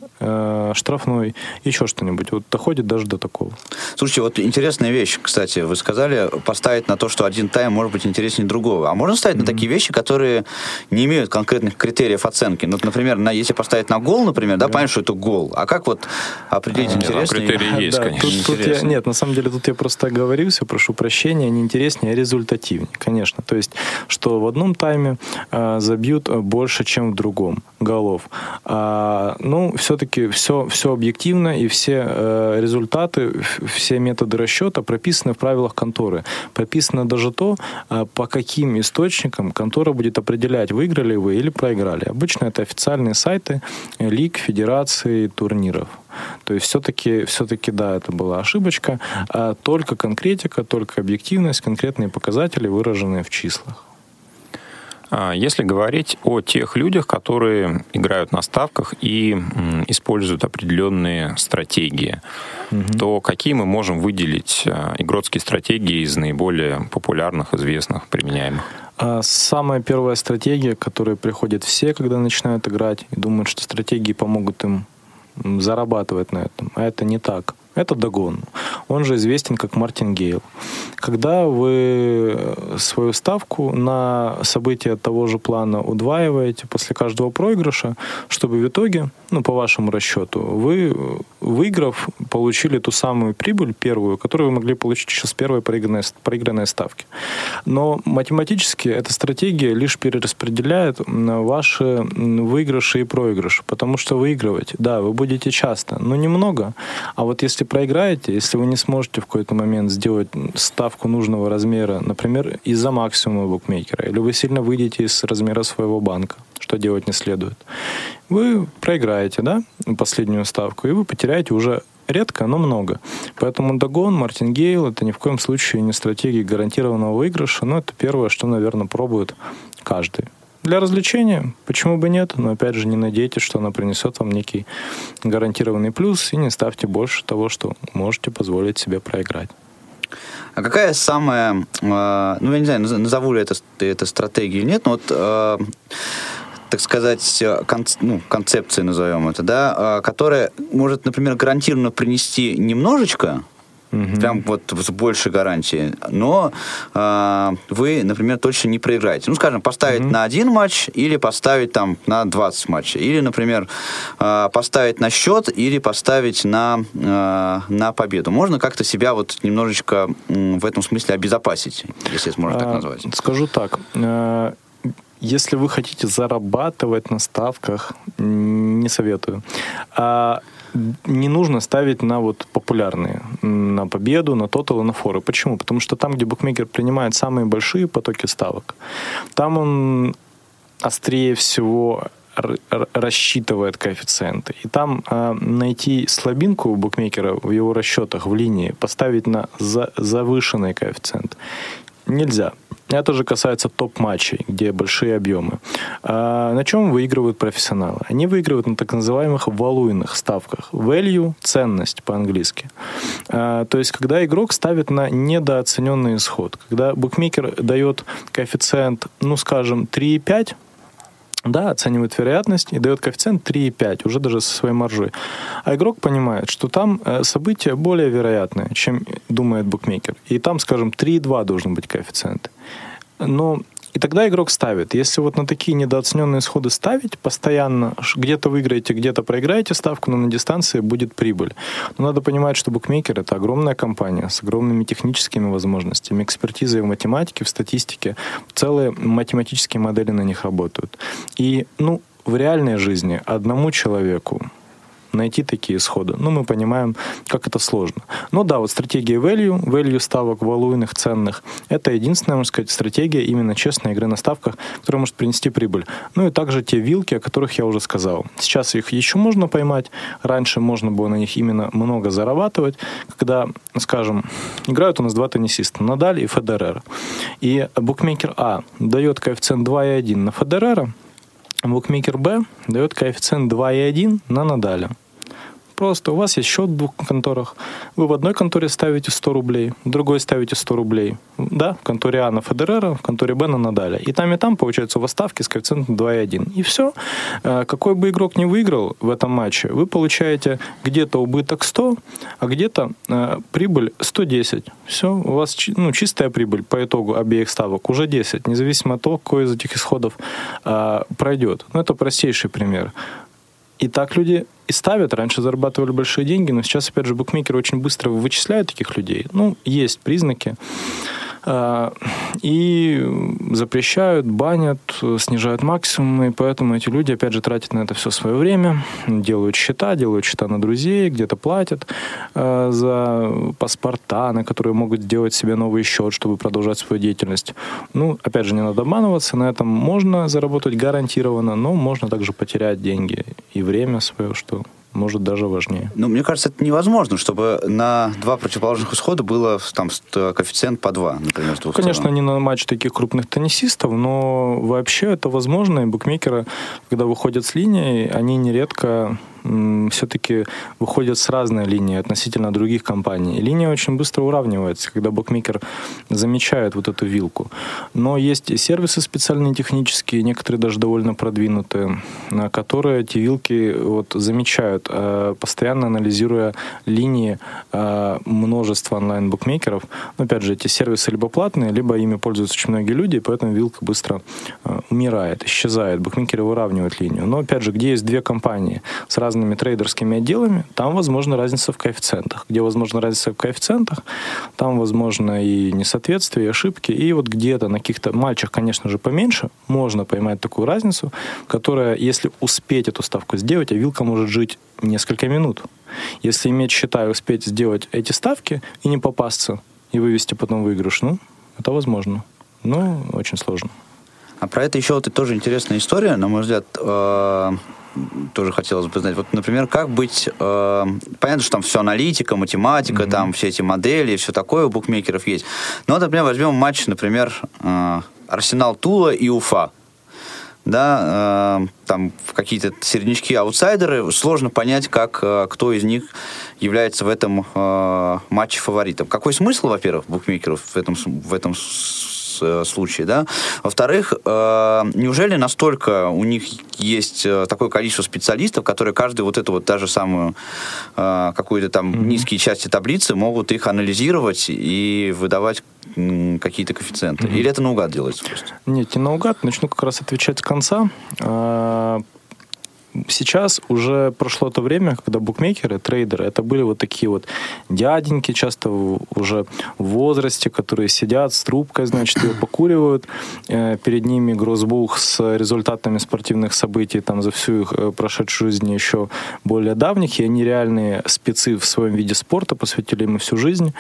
S5: штрафной, еще что-нибудь. Вот доходит даже до такого.
S4: Слушайте, вот интересная вещь, кстати, вы сказали, поставить на то, что один тайм может быть интереснее другого. А можно ставить mm-hmm. на такие вещи, которые не имеют конкретных критериев оценки? Ну, например, на, если поставить на гол, например, да, yeah. понятно, что это гол. А как вот определить а, интереснее?
S3: Критерии есть,
S5: да,
S3: конечно.
S5: Тут, тут я, нет, на самом деле тут я просто оговорился, прошу прощения, не интереснее, а результативнее, конечно. То есть, что в одном тайме э, забьют больше, чем в другом голов. А, ну, все-таки все, все объективно, и все э, результаты, все методы расчета прописаны в правилах конторы. Прописано даже то, э, по каким источникам контора будет определять, выиграли вы или проиграли. Обычно это официальные сайты лиг, федераций, турниров. То есть все-таки, все-таки, да, это была ошибочка. А только конкретика, только объективность, конкретные показатели, выраженные в числах.
S3: А, если говорить о тех людях, которые играют на ставках и используют определенные стратегии, угу. то какие мы можем выделить а, игротские стратегии из наиболее популярных, известных, применяемых?
S5: А, самая первая стратегия, к которой приходят все, когда начинают играть, и думают, что стратегии помогут им зарабатывать на этом. А это не так. Это догон. Он же известен как Мартин Гейл. Когда вы свою ставку на события того же плана удваиваете после каждого проигрыша, чтобы в итоге, ну, по вашему расчету, вы, выиграв, получили ту самую прибыль первую, которую вы могли получить еще с первой проигранной, проигранной ставки. Но математически эта стратегия лишь перераспределяет ваши выигрыши и проигрыши, потому что выигрывать, да, вы будете часто, но немного. А вот если проиграете, если вы не сможете в какой-то момент сделать ставку нужного размера, например, из-за максимума букмекера, или вы сильно выйдете из размера своего банка, что делать не следует, вы проиграете, да, последнюю ставку, и вы потеряете уже редко, но много. Поэтому догон, мартингейл — это ни в коем случае не стратегия гарантированного выигрыша, но это первое, что, наверное, пробует каждый. Для развлечения, почему бы нет, но опять же не надейтесь, что она принесет вам некий гарантированный плюс и не ставьте больше того, что можете позволить себе проиграть.
S4: А какая самая, э, ну я не знаю, назову ли это, это стратегией или нет, но вот э, так сказать, кон, ну, концепция, назовем это, да, э, которая может, например, гарантированно принести немножечко Угу. Прям вот с большей гарантией. Но э, вы, например, точно не проиграете. Ну, скажем, поставить угу. на один матч или поставить там на 20 матчей. Или, например, э, поставить на счет или поставить на, э, на победу. Можно как-то себя вот немножечко э, в этом смысле обезопасить, если это можно так назвать.
S5: Скажу так. Э, если вы хотите зарабатывать на ставках, не советую. А не нужно ставить на вот популярные, на победу, на тотал и на форы. Почему? Потому что там, где букмекер принимает самые большие потоки ставок, там он острее всего рассчитывает коэффициенты. И там э, найти слабинку у букмекера в его расчетах в линии, поставить на за, завышенный коэффициент Нельзя. Это же касается топ-матчей, где большие объемы. А на чем выигрывают профессионалы? Они выигрывают на так называемых валуйных ставках. Value – ценность по-английски. А, то есть, когда игрок ставит на недооцененный исход. Когда букмекер дает коэффициент, ну, скажем, 3,5, да, оценивает вероятность и дает коэффициент 3,5, уже даже со своей маржой. А игрок понимает, что там э, события более вероятные, чем думает букмекер. И там, скажем, 3,2 должен быть коэффициент. Но и тогда игрок ставит. Если вот на такие недооцененные исходы ставить постоянно, где-то выиграете, где-то проиграете ставку, но на дистанции будет прибыль. Но надо понимать, что букмекер — это огромная компания с огромными техническими возможностями, экспертизой в математике, в статистике. Целые математические модели на них работают. И, ну, в реальной жизни одному человеку найти такие исходы. Ну, мы понимаем, как это сложно. Но да, вот стратегия value, value ставок валуйных, ценных, это единственная, можно сказать, стратегия именно честной игры на ставках, которая может принести прибыль. Ну и также те вилки, о которых я уже сказал. Сейчас их еще можно поймать. Раньше можно было на них именно много зарабатывать, когда, скажем, играют у нас два теннисиста, Надаль и Федерер. И букмекер А дает коэффициент 2,1 на Федерера, Букмекер Б дает коэффициент 2,1 на Надаля просто. У вас есть счет в двух конторах. Вы в одной конторе ставите 100 рублей, в другой ставите 100 рублей. Да, в конторе А на Федерера, в конторе Б на Надаля. И там, и там, получается, у вас ставки с коэффициентом 2,1. И все. Э, какой бы игрок не выиграл в этом матче, вы получаете где-то убыток 100, а где-то э, прибыль 110. Все, у вас ну, чистая прибыль по итогу обеих ставок уже 10, независимо от того, какой из этих исходов э, пройдет. Ну, это простейший пример. И так люди и ставят. Раньше зарабатывали большие деньги, но сейчас, опять же, букмекеры очень быстро вычисляют таких людей. Ну, есть признаки. А, и запрещают, банят, снижают максимумы, и поэтому эти люди, опять же, тратят на это все свое время, делают счета, делают счета на друзей, где-то платят а, за паспорта, на которые могут сделать себе новый счет, чтобы продолжать свою деятельность. Ну, опять же, не надо обманываться, на этом можно заработать гарантированно, но можно также потерять деньги и время свое, что может даже важнее.
S4: Ну, мне кажется, это невозможно, чтобы на два противоположных исхода было там коэффициент по два, например, двух
S5: Конечно, сторон. не на матч таких крупных теннисистов, но вообще это возможно, и букмекеры, когда выходят с линии, они нередко все-таки выходят с разной линии относительно других компаний. И линия очень быстро уравнивается, когда букмекер замечает вот эту вилку. Но есть и сервисы специальные технические, некоторые даже довольно продвинутые, которые эти вилки вот замечают, э, постоянно анализируя линии э, множества онлайн-букмекеров. Но опять же, эти сервисы либо платные, либо ими пользуются очень многие люди, и поэтому вилка быстро э, умирает, исчезает. Букмекеры выравнивают линию. Но опять же, где есть две компании с разными разными трейдерскими отделами, там возможна разница в коэффициентах. Где возможна разница в коэффициентах, там возможно и несоответствие, и ошибки. И вот где-то на каких-то матчах, конечно же, поменьше, можно поймать такую разницу, которая, если успеть эту ставку сделать, а вилка может жить несколько минут. Если иметь счета и успеть сделать эти ставки и не попасться, и вывести потом выигрыш, ну, это возможно. Но очень сложно.
S4: А про это еще вот и тоже интересная история, на мой взгляд, э, тоже хотелось бы знать. Вот, например, как быть... Э, понятно, что там все аналитика, математика, mm-hmm. там все эти модели, все такое у букмекеров есть. Но, например, возьмем матч, например, э, Арсенал Тула и Уфа. Да, э, там какие-то середнячки аутсайдеры, сложно понять, как, э, кто из них является в этом э, матче фаворитом. Какой смысл, во-первых, букмекеров в этом, в этом Э, случае, да. Во-вторых, э, неужели настолько у них есть э, такое количество специалистов, которые каждый вот эту вот даже самую какую-то там mm-hmm. низкие части таблицы могут их анализировать и выдавать какие-то коэффициенты? Mm-hmm. Или это наугад делается просто?
S5: Нет, не наугад. Начну как раз отвечать с конца сейчас уже прошло то время, когда букмекеры, трейдеры, это были вот такие вот дяденьки, часто уже в возрасте, которые сидят с трубкой, значит, ее покуривают. Э, перед ними гроссбух с результатами спортивных событий там за всю их э, прошедшую жизнь еще более давних, и они реальные спецы в своем виде спорта, посвятили ему всю жизнь,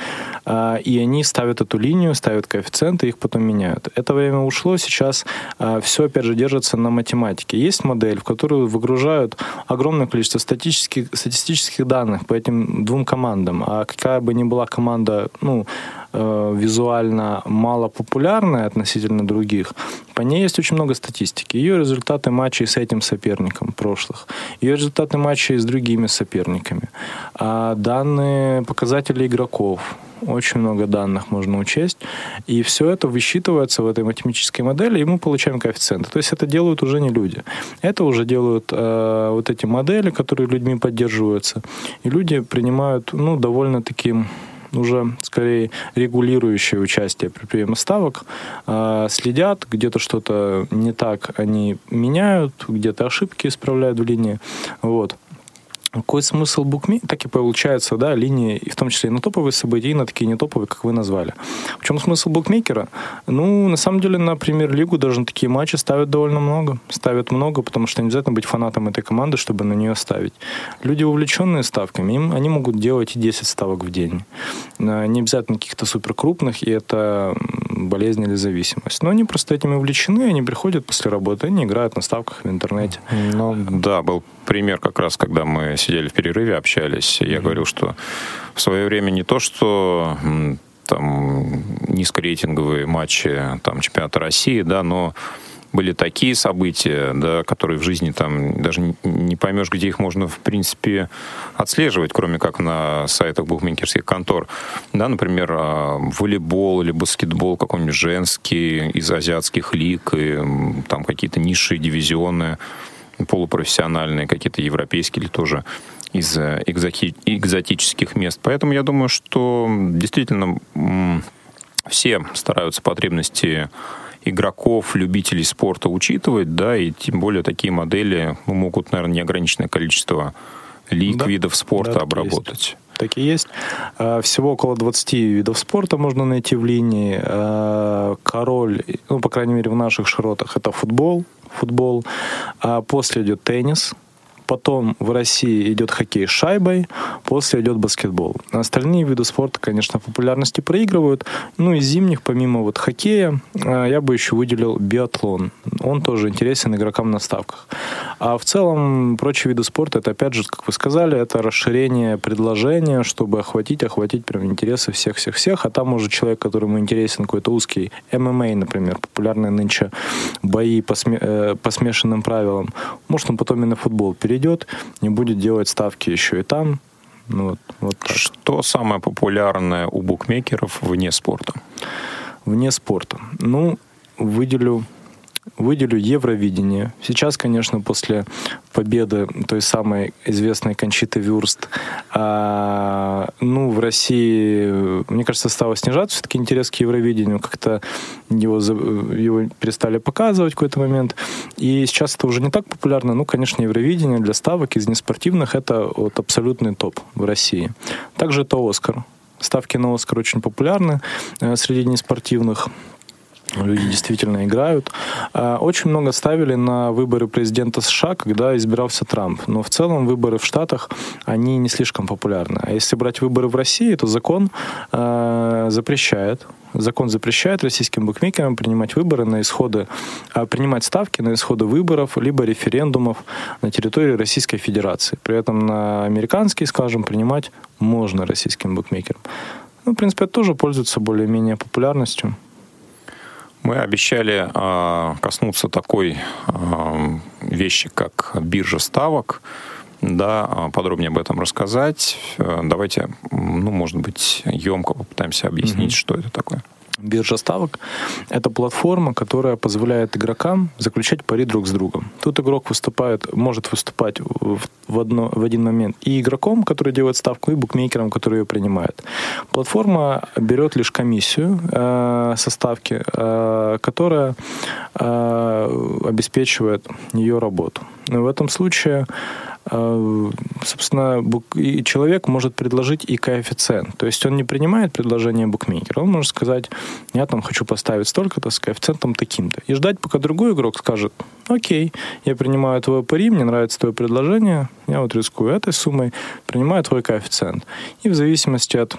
S5: а, и они ставят эту линию, ставят коэффициенты, их потом меняют. Это время ушло, сейчас а, все, опять же, держится на математике. Есть модель, в которую выгружают загружают огромное количество статистических, статистических данных по этим двум командам. А какая бы ни была команда, ну, э, визуально мало популярная относительно других, по ней есть очень много статистики. Ее результаты матчей с этим соперником прошлых, ее результаты матчей с другими соперниками, а данные показатели игроков, очень много данных можно учесть, и все это высчитывается в этой математической модели, и мы получаем коэффициенты. То есть это делают уже не люди. Это уже делают э, вот эти модели, которые людьми поддерживаются, и люди принимают, ну, довольно-таки уже скорее регулирующее участие при приеме ставок, э, следят, где-то что-то не так они меняют, где-то ошибки исправляют в линии. Вот. Какой смысл букмекера? Так и получается, да, линии, в том числе и на топовые события, и на такие нетоповые, как вы назвали. В чем смысл букмекера? Ну, на самом деле, на премьер-лигу даже на такие матчи ставят довольно много. Ставят много, потому что не обязательно быть фанатом этой команды, чтобы на нее ставить. Люди, увлеченные ставками, им, они могут делать и 10 ставок в день. А, не обязательно каких-то супер крупных, и это болезнь или зависимость. Но они просто этим увлечены, они приходят после работы, они играют на ставках в интернете.
S3: Ну, да, был пример как раз, когда мы сидели в перерыве, общались. Я mm-hmm. говорил, что в свое время не то, что там низкорейтинговые матчи там, чемпионата России, да, но были такие события, да, которые в жизни там даже не поймешь, где их можно, в принципе, отслеживать, кроме как на сайтах букмекерских контор. Да, например, а, волейбол или баскетбол какой-нибудь женский из азиатских лиг, и там какие-то низшие дивизионы полупрофессиональные, какие-то европейские или тоже из э, экзоти- экзотических мест. Поэтому я думаю, что действительно все стараются потребности игроков, любителей спорта учитывать, да, и тем более такие модели могут, наверное, неограниченное количество лиг, да. видов спорта да, обработать.
S5: Так и есть. А, всего около 20 видов спорта можно найти в линии. А, король, ну, по крайней мере, в наших широтах, это футбол, футбол. А после идет теннис, потом в России идет хоккей с шайбой, после идет баскетбол. Остальные виды спорта, конечно, популярности проигрывают. Ну, из зимних, помимо вот хоккея, а, я бы еще выделил биатлон. Он тоже интересен игрокам на ставках. А в целом, прочие виды спорта, это, опять же, как вы сказали, это расширение предложения, чтобы охватить, охватить прям интересы всех-всех-всех. А там уже человек, которому интересен какой-то узкий ММА, например, популярные нынче бои по, сме- э, по смешанным правилам, может он потом и на футбол перейдет придет, не будет делать ставки еще и там. Ну, вот, вот так.
S3: Что самое популярное у букмекеров вне спорта?
S5: Вне спорта. Ну, выделю выделю Евровидение. Сейчас, конечно, после победы той самой известной Кончиты Вюрст, а, ну, в России, мне кажется, стало снижаться все-таки интерес к Евровидению. Как-то его, его перестали показывать в какой-то момент. И сейчас это уже не так популярно. Ну, конечно, Евровидение для ставок из неспортивных это вот абсолютный топ в России. Также это Оскар. Ставки на Оскар очень популярны э, среди неспортивных. Люди действительно играют. А, очень много ставили на выборы президента США, когда избирался Трамп. Но в целом выборы в Штатах, они не слишком популярны. А если брать выборы в России, то закон э, запрещает Закон запрещает российским букмекерам принимать выборы на исходы, а, принимать ставки на исходы выборов либо референдумов на территории Российской Федерации. При этом на американские, скажем, принимать можно российским букмекерам. Ну, в принципе, это тоже пользуется более-менее популярностью.
S3: Мы обещали э, коснуться такой э, вещи, как биржа ставок, да, а, подробнее об этом рассказать. Э, давайте, ну, может быть, емко попытаемся объяснить, mm-hmm. что это такое.
S5: Биржа ставок — это платформа, которая позволяет игрокам заключать пари друг с другом. Тут игрок выступает, может выступать в, в, одно, в один момент и игроком, который делает ставку, и букмекером, который ее принимает. Платформа берет лишь комиссию э, со ставки, э, которая э, обеспечивает ее работу. В этом случае а, собственно, человек может предложить и коэффициент. То есть он не принимает предложение букмекера, он может сказать, я там хочу поставить столько-то с коэффициентом таким-то. И ждать, пока другой игрок скажет, окей, я принимаю твое пари, мне нравится твое предложение, я вот рискую этой суммой, принимаю твой коэффициент. И в зависимости от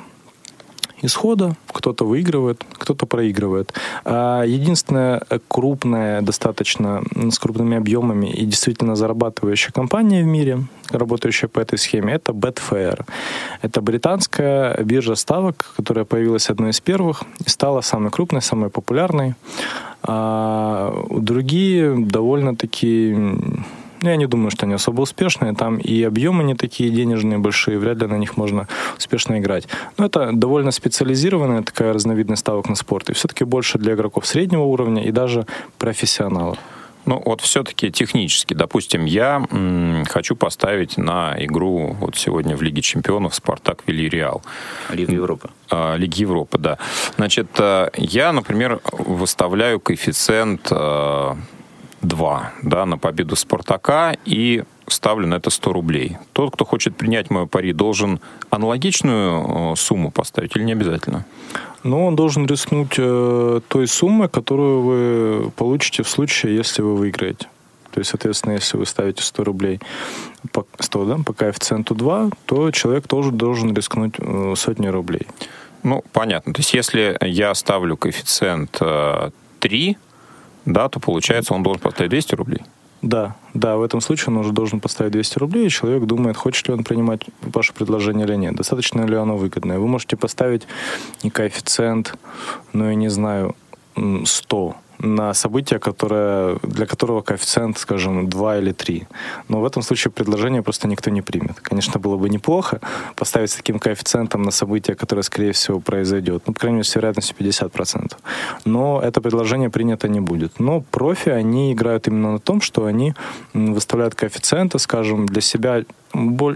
S5: исхода. Кто-то выигрывает, кто-то проигрывает. А единственная крупная, достаточно с крупными объемами и действительно зарабатывающая компания в мире, работающая по этой схеме, это Betfair. Это британская биржа ставок, которая появилась одной из первых и стала самой крупной, самой популярной. А другие довольно-таки я не думаю, что они особо успешные. Там и объемы не такие денежные большие, вряд ли на них можно успешно играть. Но это довольно специализированная такая разновидность ставок на спорт. И все-таки больше для игроков среднего уровня и даже профессионалов.
S3: Ну, вот все-таки технически, допустим, я м, хочу поставить на игру вот сегодня в Лиге чемпионов Спартак Вильяреал.
S4: Лига Европы.
S3: А, Лиги Европы, да. Значит, э, я, например, выставляю коэффициент э, 2 да, на победу Спартака и ставлю на это 100 рублей. Тот, кто хочет принять мою пари, должен аналогичную э, сумму поставить или не обязательно?
S5: Ну, он должен рискнуть э, той суммой, которую вы получите в случае, если вы выиграете. То есть, соответственно, если вы ставите 100 рублей по, 100, да, по коэффициенту 2, то человек тоже должен рискнуть э, сотни рублей.
S3: Ну, понятно. То есть, если я ставлю коэффициент э, 3, да, то получается, он должен поставить 200 рублей.
S5: Да, да, в этом случае он уже должен поставить 200 рублей, и человек думает, хочет ли он принимать ваше предложение или нет, достаточно ли оно выгодное. Вы можете поставить не коэффициент, ну, я не знаю, 100, на событие, которое, для которого коэффициент, скажем, 2 или 3. Но в этом случае предложение просто никто не примет. Конечно, было бы неплохо поставить с таким коэффициентом на событие, которое, скорее всего, произойдет. Ну, по крайней мере, с вероятностью 50%. Но это предложение принято не будет. Но профи, они играют именно на том, что они выставляют коэффициенты, скажем, для себя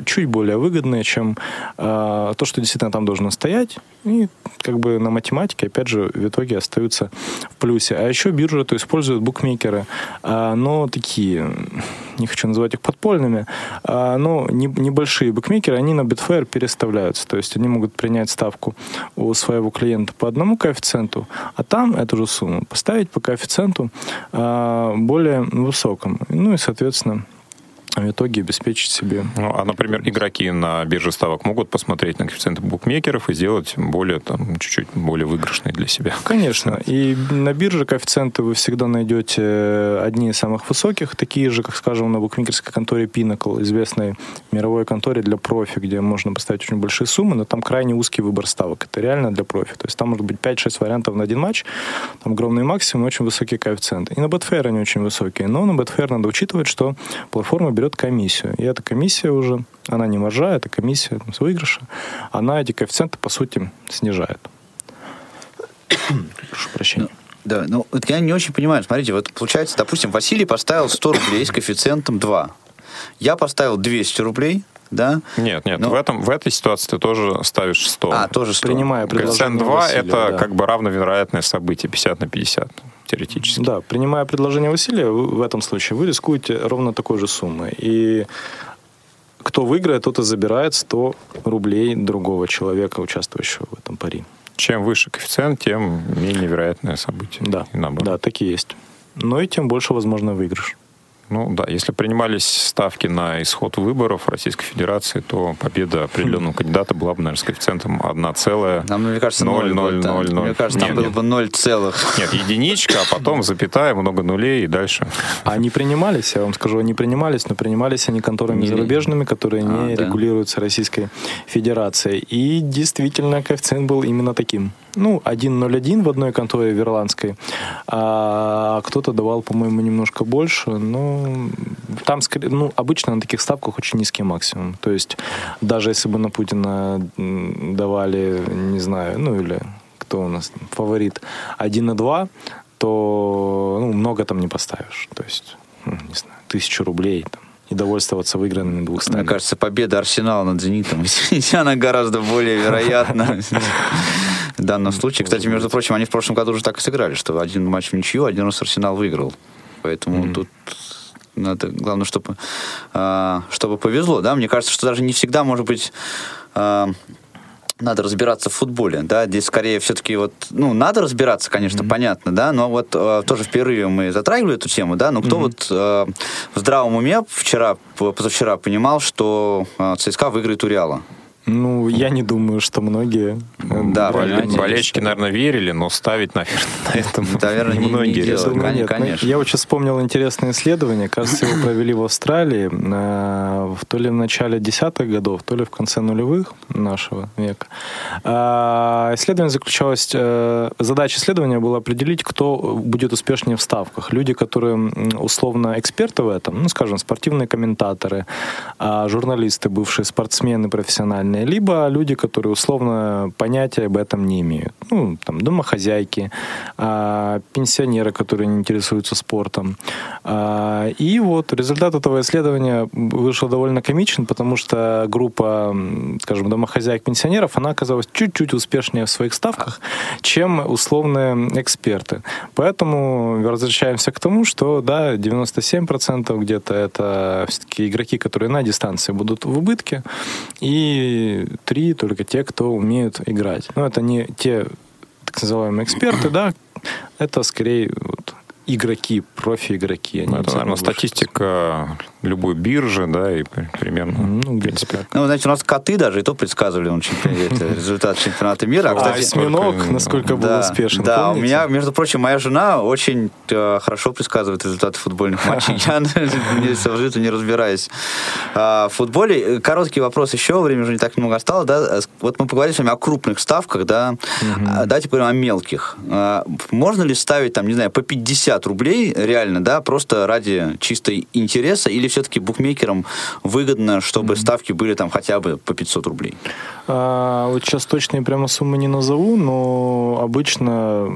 S5: чуть более выгодные, чем э, то, что действительно там должно стоять. И как бы на математике, опять же, в итоге остаются в плюсе. А еще биржа то используют букмекеры, э, но такие, не хочу называть их подпольными, э, но не, небольшие букмекеры, они на Betfair переставляются. То есть они могут принять ставку у своего клиента по одному коэффициенту, а там эту же сумму поставить по коэффициенту э, более высокому. Ну и, соответственно, в итоге обеспечить себе.
S3: Ну, а, например, игроки на бирже ставок могут посмотреть на коэффициенты букмекеров и сделать более, там, чуть-чуть более выигрышные для себя.
S5: Конечно. И на бирже коэффициенты вы всегда найдете одни из самых высоких, такие же, как, скажем, на букмекерской конторе Pinnacle, известной мировой конторе для профи, где можно поставить очень большие суммы, но там крайне узкий выбор ставок. Это реально для профи. То есть там может быть 5-6 вариантов на один матч, там огромный максимум очень высокие коэффициенты. И на Betfair они очень высокие. Но на Betfair надо учитывать, что платформа берет берет комиссию. И эта комиссия уже, она не маржа, это комиссия с выигрыша, она эти коэффициенты, по сути, снижает. Прошу прощения.
S4: Ну, да, ну вот я не очень понимаю. Смотрите, вот получается, допустим, Василий поставил 100 рублей с коэффициентом 2. Я поставил 200 рублей, да?
S3: Нет, нет, Но... в, этом, в этой ситуации ты тоже ставишь 100.
S4: А, тоже 100.
S5: Принимая
S3: Коэффициент 2 Василия, это да. как бы равновероятное событие, 50 на 50 теоретически.
S5: Да, принимая предложение Василия, в этом случае вы рискуете ровно такой же суммой. И кто выиграет, тот и забирает 100 рублей другого человека, участвующего в этом пари.
S3: Чем выше коэффициент, тем менее вероятное событие.
S5: Да, да, такие есть. Но и тем больше возможно выигрыш.
S3: Ну да, если принимались ставки на исход выборов Российской Федерации, то победа определенного кандидата была бы, наверное, с коэффициентом 1 целая.
S4: Нам, мне кажется, 0, 0, 0, 0. Мне кажется, там было бы 0 целых.
S3: Нет, единичка, а потом запятая, много нулей и дальше.
S5: Они принимались, я вам скажу, они принимались, но принимались они конторами не зарубежными, которые а, не да. регулируются Российской Федерацией. И действительно коэффициент был именно таким ну, 1.01 в одной конторе в ирландской, а кто-то давал, по-моему, немножко больше, но там, ну, обычно на таких ставках очень низкий максимум. То есть даже если бы на Путина давали, не знаю, ну или кто у нас фаворит 1.2, то ну, много там не поставишь. То есть, ну, не знаю, тысячу рублей там и довольствоваться выигранными двух
S4: Мне кажется, победа Арсенала над «Зенитом», она гораздо более вероятна в данном случае. Кстати, между прочим, они в прошлом году уже так и сыграли, что один матч в ничью, один раз Арсенал выиграл. Поэтому тут надо, главное, чтобы, а, чтобы повезло, да, мне кажется, что даже не всегда, может быть, а, надо разбираться в футболе, да, здесь скорее все-таки вот, ну, надо разбираться, конечно, mm-hmm. понятно, да, но вот э, тоже в перерыве мы затрагивали эту тему, да, но кто mm-hmm. вот э, в здравом уме вчера, позавчера понимал, что э, ЦСКА выиграет у Реала?
S5: Ну, я не думаю, что многие... э,
S4: Да,
S3: Боле- Болельщики, наверное, верили, но ставить, наверное, на этом
S4: Наверное, не- не
S3: многие.
S4: делают.
S5: Думаю,
S4: Кон-
S5: нет.
S4: конечно.
S5: Ну, Я очень вспомнил интересное исследование. Кажется, его провели в Австралии э, в- то ли в начале десятых годов, то ли в конце нулевых нашего века. А, Исследование заключалось... э, Задача исследования была определить, кто будет успешнее в ставках. Люди, которые условно эксперты в этом, ну, скажем, спортивные комментаторы, а, журналисты, бывшие спортсмены профессиональные, либо люди, которые условно понятия об этом не имеют. Ну, там, домохозяйки, а, пенсионеры, которые не интересуются спортом. А, И вот результат этого исследования вышел довольно комичен, потому что группа, скажем, домохозяек-пенсионеров, она оказалась чуть-чуть успешнее в своих ставках, чем условные эксперты. Поэтому возвращаемся к тому, что, да, 97% где-то это все-таки игроки, которые на дистанции будут в убытке, и три только те, кто умеют играть. Но это не те так называемые эксперты, да, это скорее вот, игроки, профи-игроки. они
S3: Ну, это, наверное,
S5: выше.
S3: статистика любой биржи, да, и при- примерно.
S5: Ну, где-то так.
S4: Ну, знаете, у нас коты даже и то предсказывали он чемпионат, результат чемпионата мира. А,
S5: А
S4: кстати,
S5: осьминог,
S3: сколько-
S5: насколько был успешен,
S4: Да, у меня, между прочим, моя жена очень э, хорошо предсказывает результаты футбольных матчей. Я не совершенно не разбираюсь а, в футболе. Короткий вопрос еще, времени уже не так много осталось. Да? Вот мы поговорили с вами о крупных ставках, да? А Давайте поговорим о мелких. Можно ли ставить, там, не знаю, по 50 рублей реально, да, просто ради чистой интереса, или все-таки букмекерам выгодно, чтобы ставки были там хотя бы по 500 рублей?
S5: А, вот сейчас точные прямо суммы не назову, но обычно...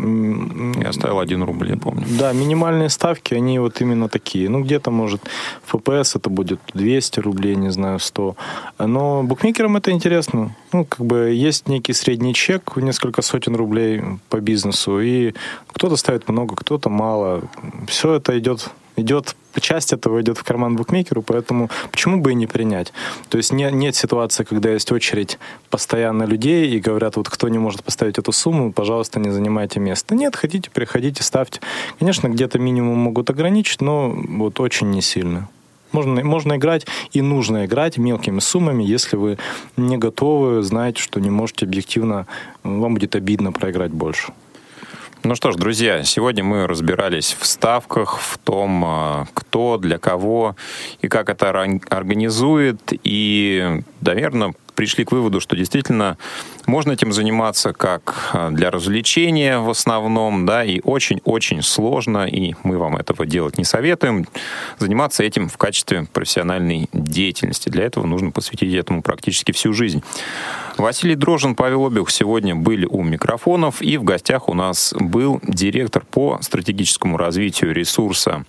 S3: Я оставил 1 рубль, я помню.
S5: Да, минимальные ставки, они вот именно такие. Ну, где-то, может, ФПС это будет 200 рублей, не знаю, 100. Но букмекерам это интересно. Ну, как бы есть некий средний чек в несколько сотен рублей по бизнесу, и кто-то ставит много, кто-то мало. Все это идет идет, часть этого идет в карман букмекеру, поэтому почему бы и не принять? То есть не, нет ситуации, когда есть очередь постоянно людей и говорят, вот кто не может поставить эту сумму, пожалуйста, не занимайте место. Нет, хотите, приходите, ставьте. Конечно, где-то минимум могут ограничить, но вот очень не сильно. Можно, можно играть и нужно играть мелкими суммами, если вы не готовы, знаете, что не можете объективно, вам будет обидно проиграть больше.
S3: Ну что ж, друзья, сегодня мы разбирались в ставках, в том, а, кто, для кого и как это организует. И, наверное, пришли к выводу, что действительно можно этим заниматься как а, для развлечения в основном, да, и очень-очень сложно, и мы вам этого делать не советуем, заниматься этим в качестве профессиональной деятельности. Для этого нужно посвятить этому практически всю жизнь. Василий Дрожин, Павел Обюх сегодня были у микрофонов, и в гостях у нас был директор по стратегическому развитию ресурса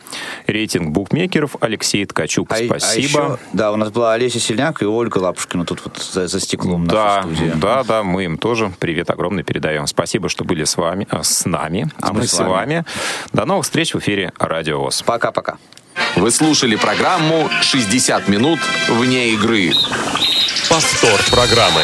S3: рейтинг букмекеров Алексей Ткачук.
S4: А- а
S3: Спасибо.
S4: еще, да, у нас была Олеся Сильняк и Ольга Лапушкина тут вот за, за стеклом
S3: Да,
S4: нашей студии.
S3: да, да, мы им тоже привет огромный передаем. Спасибо, что были с вами, а, с нами,
S4: А мы с вами.
S3: До новых встреч в эфире Радио ВОЗ.
S4: Пока-пока.
S1: Вы слушали программу «60 минут вне игры».
S2: Повтор программы.